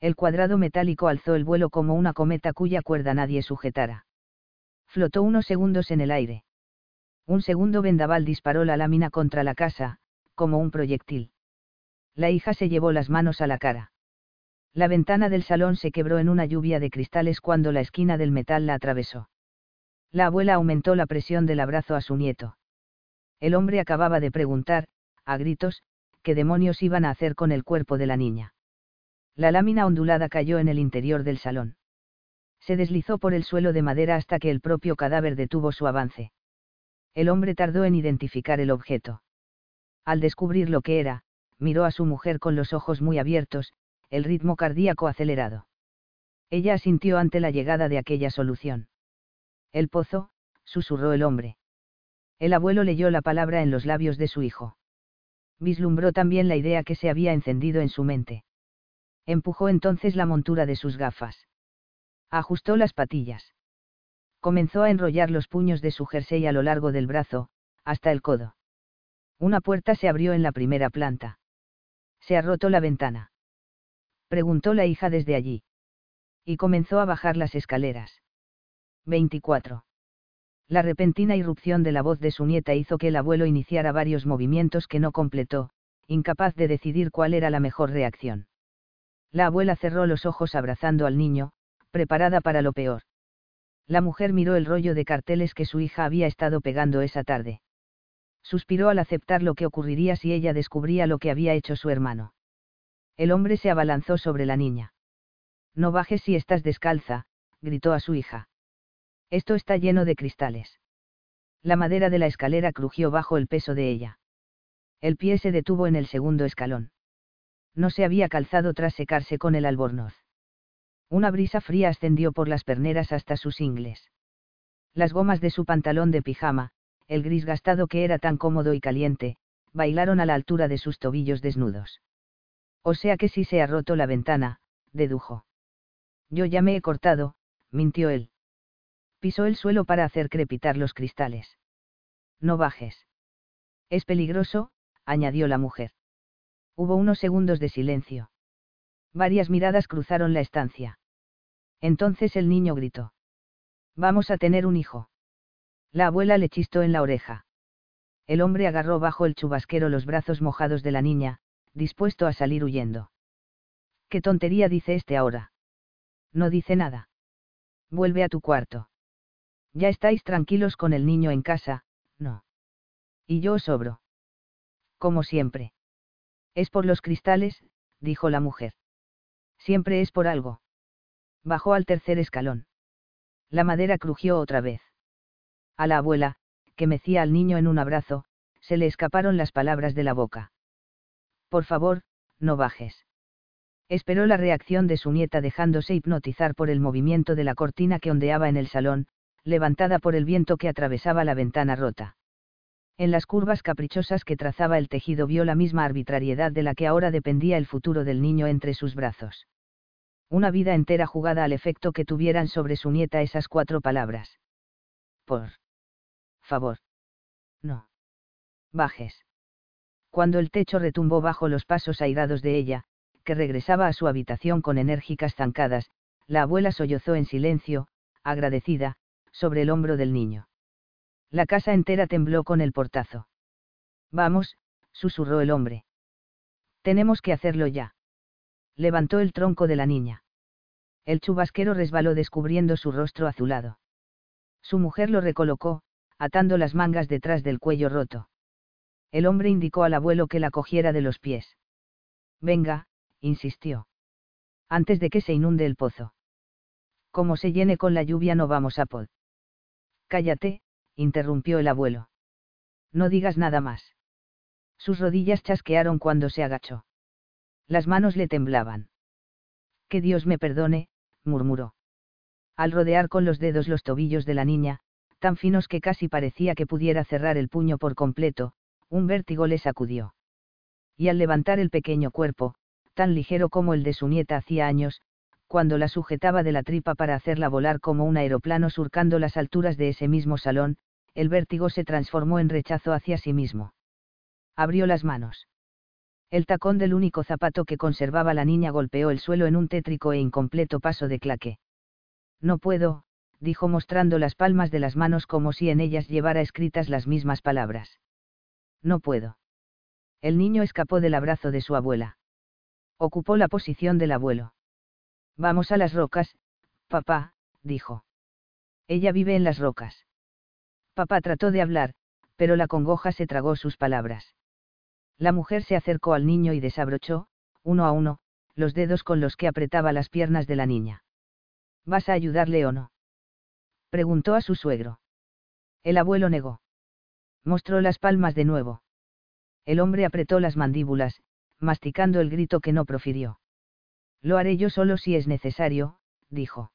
El cuadrado metálico alzó el vuelo como una cometa cuya cuerda nadie sujetara. Flotó unos segundos en el aire. Un segundo vendaval disparó la lámina contra la casa, como un proyectil. La hija se llevó las manos a la cara. La ventana del salón se quebró en una lluvia de cristales cuando la esquina del metal la atravesó. La abuela aumentó la presión del abrazo a su nieto. El hombre acababa de preguntar, a gritos, qué demonios iban a hacer con el cuerpo de la niña. La lámina ondulada cayó en el interior del salón. Se deslizó por el suelo de madera hasta que el propio cadáver detuvo su avance. El hombre tardó en identificar el objeto. Al descubrir lo que era, miró a su mujer con los ojos muy abiertos, el ritmo cardíaco acelerado. Ella asintió ante la llegada de aquella solución. El pozo, susurró el hombre. El abuelo leyó la palabra en los labios de su hijo. Vislumbró también la idea que se había encendido en su mente. Empujó entonces la montura de sus gafas. Ajustó las patillas. Comenzó a enrollar los puños de su jersey a lo largo del brazo, hasta el codo. Una puerta se abrió en la primera planta. ¿Se ha roto la ventana? Preguntó la hija desde allí. Y comenzó a bajar las escaleras. 24. La repentina irrupción de la voz de su nieta hizo que el abuelo iniciara varios movimientos que no completó, incapaz de decidir cuál era la mejor reacción. La abuela cerró los ojos abrazando al niño, preparada para lo peor. La mujer miró el rollo de carteles que su hija había estado pegando esa tarde. Suspiró al aceptar lo que ocurriría si ella descubría lo que había hecho su hermano. El hombre se abalanzó sobre la niña. No bajes si estás descalza, gritó a su hija. Esto está lleno de cristales. La madera de la escalera crujió bajo el peso de ella. El pie se detuvo en el segundo escalón. No se había calzado tras secarse con el albornoz. Una brisa fría ascendió por las perneras hasta sus ingles. Las gomas de su pantalón de pijama, el gris gastado que era tan cómodo y caliente, bailaron a la altura de sus tobillos desnudos. O sea que sí se ha roto la ventana, dedujo. Yo ya me he cortado, mintió él. Pisó el suelo para hacer crepitar los cristales. No bajes. Es peligroso, añadió la mujer. Hubo unos segundos de silencio. Varias miradas cruzaron la estancia. Entonces el niño gritó. Vamos a tener un hijo. La abuela le chistó en la oreja. El hombre agarró bajo el chubasquero los brazos mojados de la niña, dispuesto a salir huyendo. ¿Qué tontería dice este ahora? No dice nada. Vuelve a tu cuarto. Ya estáis tranquilos con el niño en casa, no. Y yo os sobro. Como siempre. Es por los cristales, dijo la mujer. Siempre es por algo. Bajó al tercer escalón. La madera crujió otra vez. A la abuela, que mecía al niño en un abrazo, se le escaparon las palabras de la boca. Por favor, no bajes. Esperó la reacción de su nieta dejándose hipnotizar por el movimiento de la cortina que ondeaba en el salón, levantada por el viento que atravesaba la ventana rota. En las curvas caprichosas que trazaba el tejido vio la misma arbitrariedad de la que ahora dependía el futuro del niño entre sus brazos. Una vida entera jugada al efecto que tuvieran sobre su nieta esas cuatro palabras. Por favor. No. Bajes. Cuando el techo retumbó bajo los pasos airados de ella, que regresaba a su habitación con enérgicas zancadas, la abuela sollozó en silencio, agradecida, sobre el hombro del niño. La casa entera tembló con el portazo. Vamos, susurró el hombre. Tenemos que hacerlo ya. Levantó el tronco de la niña. El chubasquero resbaló descubriendo su rostro azulado. Su mujer lo recolocó, atando las mangas detrás del cuello roto. El hombre indicó al abuelo que la cogiera de los pies. Venga, insistió. Antes de que se inunde el pozo. Como se llene con la lluvia no vamos a pod. Cállate, interrumpió el abuelo. No digas nada más. Sus rodillas chasquearon cuando se agachó. Las manos le temblaban. Que Dios me perdone, murmuró. Al rodear con los dedos los tobillos de la niña, tan finos que casi parecía que pudiera cerrar el puño por completo, un vértigo le sacudió. Y al levantar el pequeño cuerpo, tan ligero como el de su nieta hacía años, cuando la sujetaba de la tripa para hacerla volar como un aeroplano surcando las alturas de ese mismo salón, el vértigo se transformó en rechazo hacia sí mismo. Abrió las manos. El tacón del único zapato que conservaba la niña golpeó el suelo en un tétrico e incompleto paso de claque. No puedo, dijo mostrando las palmas de las manos como si en ellas llevara escritas las mismas palabras. No puedo. El niño escapó del abrazo de su abuela. Ocupó la posición del abuelo. Vamos a las rocas, papá, dijo. Ella vive en las rocas. Papá trató de hablar, pero la congoja se tragó sus palabras. La mujer se acercó al niño y desabrochó, uno a uno, los dedos con los que apretaba las piernas de la niña. ¿Vas a ayudarle o no? Preguntó a su suegro. El abuelo negó. Mostró las palmas de nuevo. El hombre apretó las mandíbulas, masticando el grito que no profirió. Lo haré yo solo si es necesario, dijo.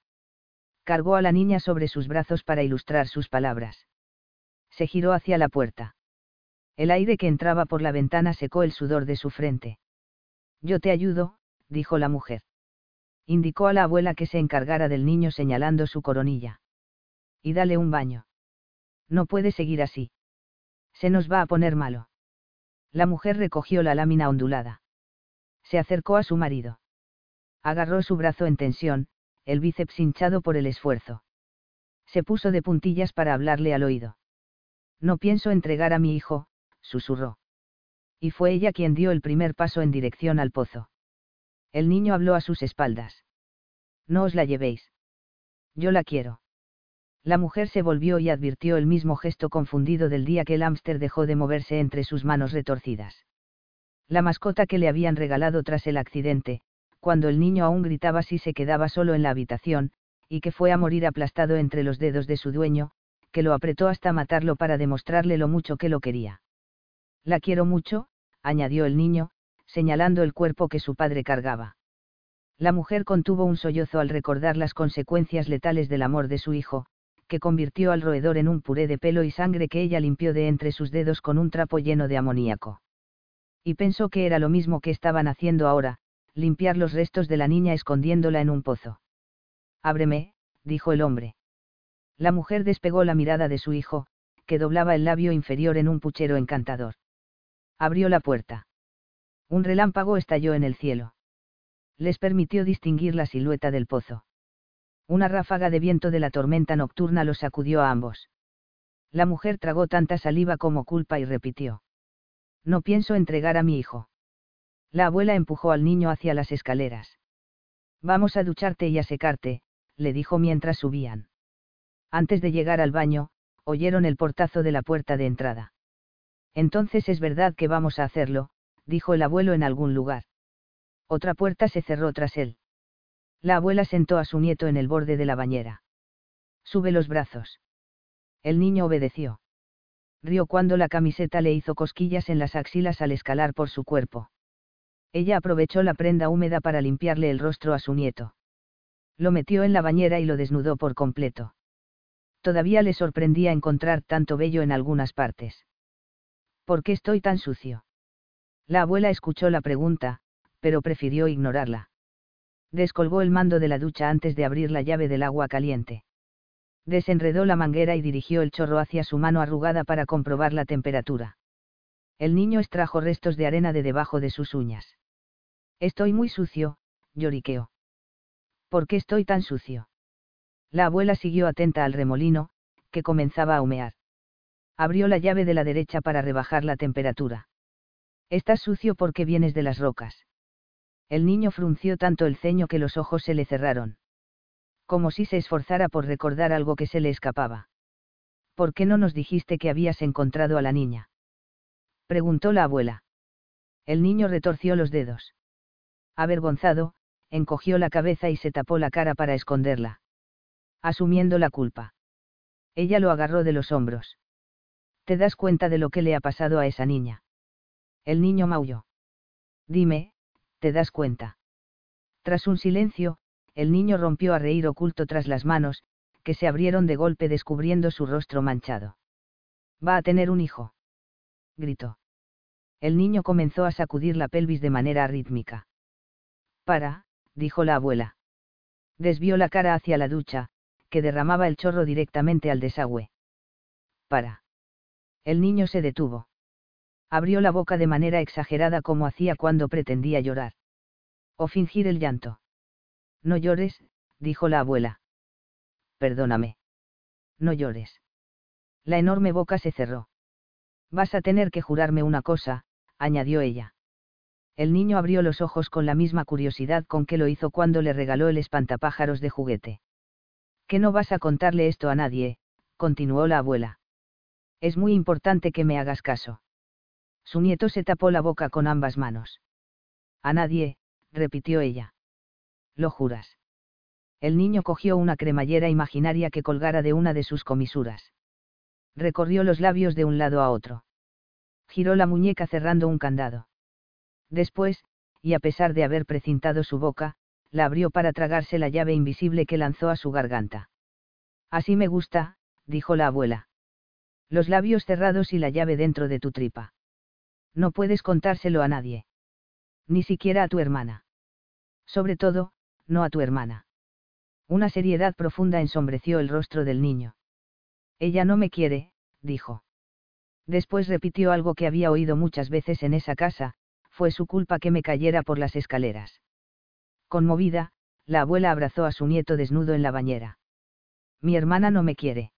Cargó a la niña sobre sus brazos para ilustrar sus palabras. Se giró hacia la puerta. El aire que entraba por la ventana secó el sudor de su frente. Yo te ayudo, dijo la mujer. Indicó a la abuela que se encargara del niño señalando su coronilla. Y dale un baño. No puede seguir así. Se nos va a poner malo. La mujer recogió la lámina ondulada. Se acercó a su marido. Agarró su brazo en tensión, el bíceps hinchado por el esfuerzo. Se puso de puntillas para hablarle al oído. No pienso entregar a mi hijo, susurró. Y fue ella quien dio el primer paso en dirección al pozo. El niño habló a sus espaldas. No os la llevéis. Yo la quiero. La mujer se volvió y advirtió el mismo gesto confundido del día que el hámster dejó de moverse entre sus manos retorcidas. La mascota que le habían regalado tras el accidente, cuando el niño aún gritaba si se quedaba solo en la habitación, y que fue a morir aplastado entre los dedos de su dueño, que lo apretó hasta matarlo para demostrarle lo mucho que lo quería. La quiero mucho, añadió el niño, señalando el cuerpo que su padre cargaba. La mujer contuvo un sollozo al recordar las consecuencias letales del amor de su hijo, que convirtió al roedor en un puré de pelo y sangre que ella limpió de entre sus dedos con un trapo lleno de amoníaco. Y pensó que era lo mismo que estaban haciendo ahora, limpiar los restos de la niña escondiéndola en un pozo. Ábreme, dijo el hombre. La mujer despegó la mirada de su hijo, que doblaba el labio inferior en un puchero encantador. Abrió la puerta. Un relámpago estalló en el cielo. Les permitió distinguir la silueta del pozo. Una ráfaga de viento de la tormenta nocturna los sacudió a ambos. La mujer tragó tanta saliva como culpa y repitió. No pienso entregar a mi hijo. La abuela empujó al niño hacia las escaleras. Vamos a ducharte y a secarte, le dijo mientras subían. Antes de llegar al baño, oyeron el portazo de la puerta de entrada. Entonces es verdad que vamos a hacerlo, dijo el abuelo en algún lugar. Otra puerta se cerró tras él. La abuela sentó a su nieto en el borde de la bañera. Sube los brazos. El niño obedeció. Rió cuando la camiseta le hizo cosquillas en las axilas al escalar por su cuerpo. Ella aprovechó la prenda húmeda para limpiarle el rostro a su nieto. Lo metió en la bañera y lo desnudó por completo. Todavía le sorprendía encontrar tanto vello en algunas partes. ¿Por qué estoy tan sucio? La abuela escuchó la pregunta, pero prefirió ignorarla. Descolgó el mando de la ducha antes de abrir la llave del agua caliente. Desenredó la manguera y dirigió el chorro hacia su mano arrugada para comprobar la temperatura. El niño extrajo restos de arena de debajo de sus uñas. Estoy muy sucio, lloriqueó. ¿Por qué estoy tan sucio? La abuela siguió atenta al remolino, que comenzaba a humear. Abrió la llave de la derecha para rebajar la temperatura. Estás sucio porque vienes de las rocas. El niño frunció tanto el ceño que los ojos se le cerraron. Como si se esforzara por recordar algo que se le escapaba. ¿Por qué no nos dijiste que habías encontrado a la niña? preguntó la abuela. El niño retorció los dedos. Avergonzado, encogió la cabeza y se tapó la cara para esconderla asumiendo la culpa. Ella lo agarró de los hombros. ¿Te das cuenta de lo que le ha pasado a esa niña? El niño maulló. Dime, ¿te das cuenta? Tras un silencio, el niño rompió a reír oculto tras las manos, que se abrieron de golpe descubriendo su rostro manchado. Va a tener un hijo. Gritó. El niño comenzó a sacudir la pelvis de manera rítmica. Para, dijo la abuela. Desvió la cara hacia la ducha, que derramaba el chorro directamente al desagüe. Para. El niño se detuvo. Abrió la boca de manera exagerada como hacía cuando pretendía llorar. O fingir el llanto. No llores, dijo la abuela. Perdóname. No llores. La enorme boca se cerró. Vas a tener que jurarme una cosa, añadió ella. El niño abrió los ojos con la misma curiosidad con que lo hizo cuando le regaló el espantapájaros de juguete. Que no vas a contarle esto a nadie, continuó la abuela. Es muy importante que me hagas caso. Su nieto se tapó la boca con ambas manos. A nadie, repitió ella. ¿Lo juras? El niño cogió una cremallera imaginaria que colgara de una de sus comisuras. Recorrió los labios de un lado a otro. Giró la muñeca cerrando un candado. Después, y a pesar de haber precintado su boca, la abrió para tragarse la llave invisible que lanzó a su garganta. Así me gusta, dijo la abuela. Los labios cerrados y la llave dentro de tu tripa. No puedes contárselo a nadie. Ni siquiera a tu hermana. Sobre todo, no a tu hermana. Una seriedad profunda ensombreció el rostro del niño. Ella no me quiere, dijo. Después repitió algo que había oído muchas veces en esa casa, fue su culpa que me cayera por las escaleras. Conmovida, la abuela abrazó a su nieto desnudo en la bañera. Mi hermana no me quiere.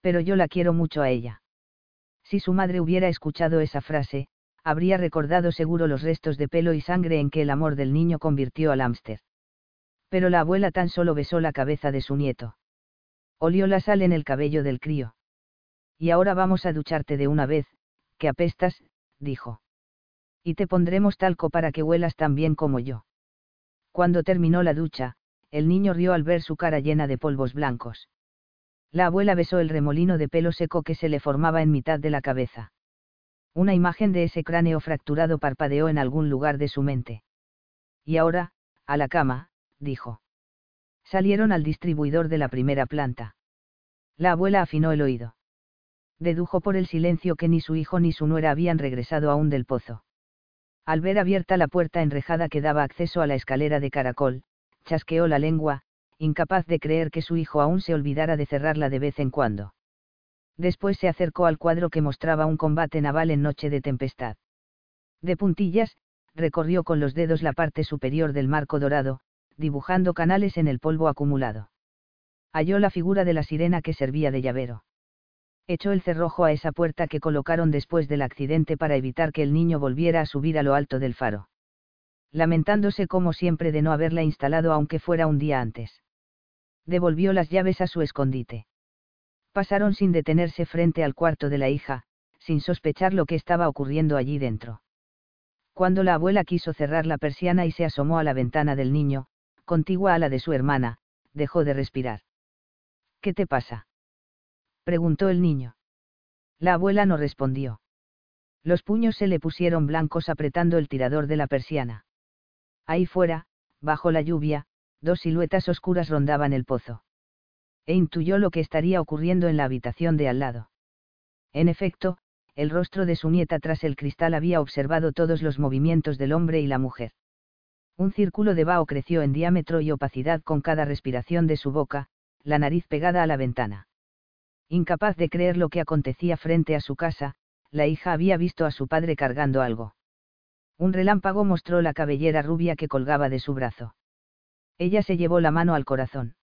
Pero yo la quiero mucho a ella. Si su madre hubiera escuchado esa frase, habría recordado seguro los restos de pelo y sangre en que el amor del niño convirtió al hámster. Pero la abuela tan solo besó la cabeza de su nieto. Olió la sal en el cabello del crío. Y ahora vamos a ducharte de una vez, que apestas, dijo. Y te pondremos talco para que huelas tan bien como yo. Cuando terminó la ducha, el niño rió al ver su cara llena de polvos blancos. La abuela besó el remolino de pelo seco que se le formaba en mitad de la cabeza. Una imagen de ese cráneo fracturado parpadeó en algún lugar de su mente. Y ahora, a la cama, dijo. Salieron al distribuidor de la primera planta. La abuela afinó el oído. Dedujo por el silencio que ni su hijo ni su nuera habían regresado aún del pozo. Al ver abierta la puerta enrejada que daba acceso a la escalera de caracol, chasqueó la lengua, incapaz de creer que su hijo aún se olvidara de cerrarla de vez en cuando. Después se acercó al cuadro que mostraba un combate naval en noche de tempestad. De puntillas, recorrió con los dedos la parte superior del marco dorado, dibujando canales en el polvo acumulado. Halló la figura de la sirena que servía de llavero. Echó el cerrojo a esa puerta que colocaron después del accidente para evitar que el niño volviera a subir a lo alto del faro. Lamentándose como siempre de no haberla instalado aunque fuera un día antes devolvió las llaves a su escondite. Pasaron sin detenerse frente al cuarto de la hija, sin sospechar lo que estaba ocurriendo allí dentro. Cuando la abuela quiso cerrar la persiana y se asomó a la ventana del niño, contigua a la de su hermana, dejó de respirar. ¿Qué te pasa? preguntó el niño. La abuela no respondió. Los puños se le pusieron blancos apretando el tirador de la persiana. Ahí fuera, bajo la lluvia, dos siluetas oscuras rondaban el pozo. E intuyó lo que estaría ocurriendo en la habitación de al lado. En efecto, el rostro de su nieta tras el cristal había observado todos los movimientos del hombre y la mujer. Un círculo de vaho creció en diámetro y opacidad con cada respiración de su boca, la nariz pegada a la ventana. Incapaz de creer lo que acontecía frente a su casa, la hija había visto a su padre cargando algo. Un relámpago mostró la cabellera rubia que colgaba de su brazo. Ella se llevó la mano al corazón.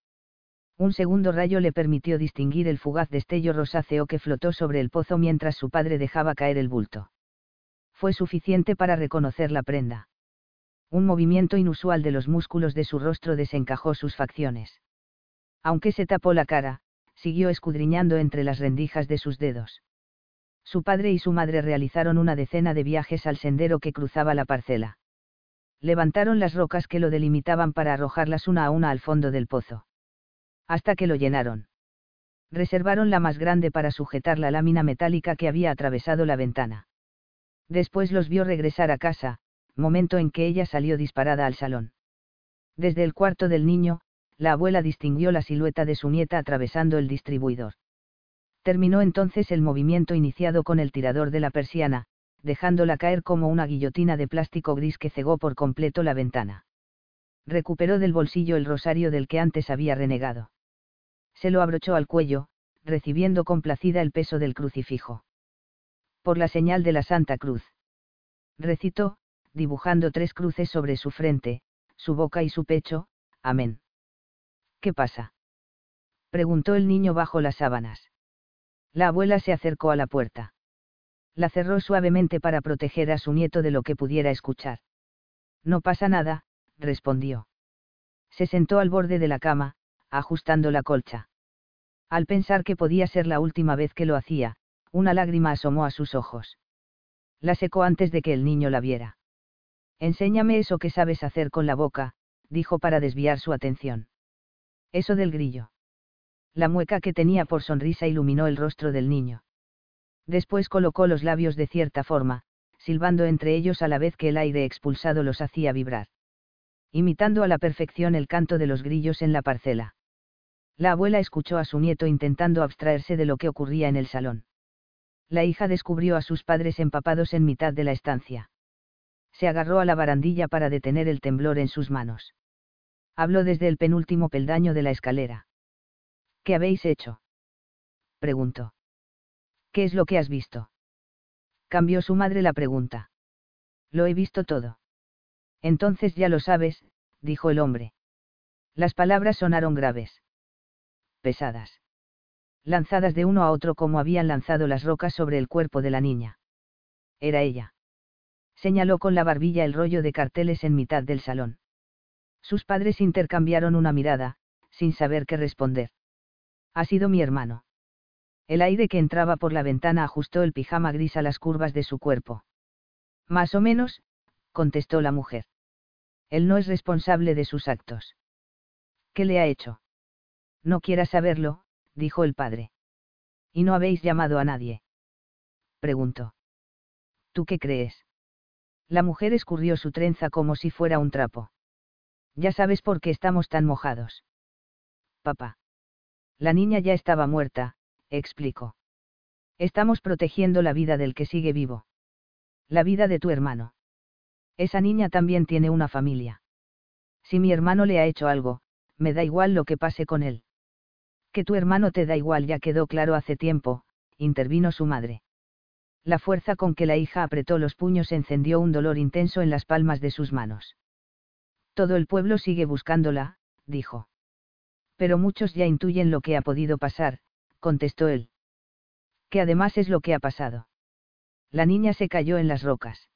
Un segundo rayo le permitió distinguir el fugaz destello rosáceo que flotó sobre el pozo mientras su padre dejaba caer el bulto. Fue suficiente para reconocer la prenda. Un movimiento inusual de los músculos de su rostro desencajó sus facciones. Aunque se tapó la cara, siguió escudriñando entre las rendijas de sus dedos. Su padre y su madre realizaron una decena de viajes al sendero que cruzaba la parcela levantaron las rocas que lo delimitaban para arrojarlas una a una al fondo del pozo. Hasta que lo llenaron. Reservaron la más grande para sujetar la lámina metálica que había atravesado la ventana. Después los vio regresar a casa, momento en que ella salió disparada al salón. Desde el cuarto del niño, la abuela distinguió la silueta de su nieta atravesando el distribuidor. Terminó entonces el movimiento iniciado con el tirador de la persiana, dejándola caer como una guillotina de plástico gris que cegó por completo la ventana. Recuperó del bolsillo el rosario del que antes había renegado. Se lo abrochó al cuello, recibiendo complacida el peso del crucifijo. Por la señal de la Santa Cruz. Recitó, dibujando tres cruces sobre su frente, su boca y su pecho, amén. ¿Qué pasa? preguntó el niño bajo las sábanas. La abuela se acercó a la puerta la cerró suavemente para proteger a su nieto de lo que pudiera escuchar. No pasa nada, respondió. Se sentó al borde de la cama, ajustando la colcha. Al pensar que podía ser la última vez que lo hacía, una lágrima asomó a sus ojos. La secó antes de que el niño la viera. Enséñame eso que sabes hacer con la boca, dijo para desviar su atención. Eso del grillo. La mueca que tenía por sonrisa iluminó el rostro del niño. Después colocó los labios de cierta forma, silbando entre ellos a la vez que el aire expulsado los hacía vibrar. Imitando a la perfección el canto de los grillos en la parcela. La abuela escuchó a su nieto intentando abstraerse de lo que ocurría en el salón. La hija descubrió a sus padres empapados en mitad de la estancia. Se agarró a la barandilla para detener el temblor en sus manos. Habló desde el penúltimo peldaño de la escalera. ¿Qué habéis hecho? preguntó. ¿Qué es lo que has visto? Cambió su madre la pregunta. Lo he visto todo. Entonces ya lo sabes, dijo el hombre. Las palabras sonaron graves. Pesadas. Lanzadas de uno a otro como habían lanzado las rocas sobre el cuerpo de la niña. Era ella. Señaló con la barbilla el rollo de carteles en mitad del salón. Sus padres intercambiaron una mirada, sin saber qué responder. Ha sido mi hermano. El aire que entraba por la ventana ajustó el pijama gris a las curvas de su cuerpo. Más o menos, contestó la mujer. Él no es responsable de sus actos. ¿Qué le ha hecho? No quiera saberlo, dijo el padre. ¿Y no habéis llamado a nadie? Preguntó. ¿Tú qué crees? La mujer escurrió su trenza como si fuera un trapo. Ya sabes por qué estamos tan mojados. Papá. La niña ya estaba muerta, explicó. Estamos protegiendo la vida del que sigue vivo. La vida de tu hermano. Esa niña también tiene una familia. Si mi hermano le ha hecho algo, me da igual lo que pase con él. Que tu hermano te da igual ya quedó claro hace tiempo, intervino su madre. La fuerza con que la hija apretó los puños encendió un dolor intenso en las palmas de sus manos. Todo el pueblo sigue buscándola, dijo. Pero muchos ya intuyen lo que ha podido pasar, contestó él que además es lo que ha pasado. La niña se cayó en las rocas.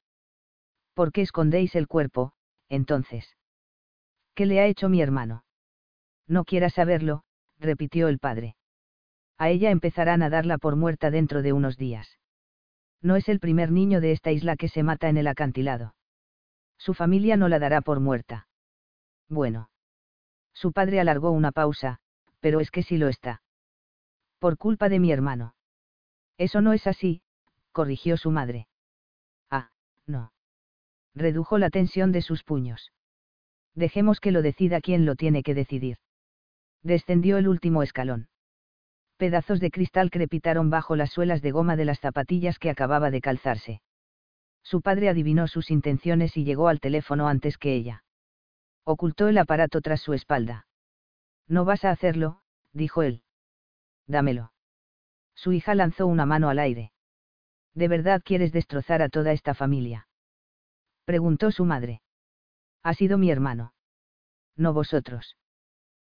¿Por qué escondéis el cuerpo, entonces? ¿Qué le ha hecho mi hermano? No quiera saberlo, repitió el padre. A ella empezarán a darla por muerta dentro de unos días. No es el primer niño de esta isla que se mata en el acantilado. Su familia no la dará por muerta. Bueno. Su padre alargó una pausa, pero es que sí lo está. Por culpa de mi hermano. Eso no es así, corrigió su madre. Ah, no. Redujo la tensión de sus puños. Dejemos que lo decida quien lo tiene que decidir. Descendió el último escalón. Pedazos de cristal crepitaron bajo las suelas de goma de las zapatillas que acababa de calzarse. Su padre adivinó sus intenciones y llegó al teléfono antes que ella. Ocultó el aparato tras su espalda. No vas a hacerlo, dijo él. Dámelo. Su hija lanzó una mano al aire. ¿De verdad quieres destrozar a toda esta familia? Preguntó su madre. Ha sido mi hermano. No vosotros.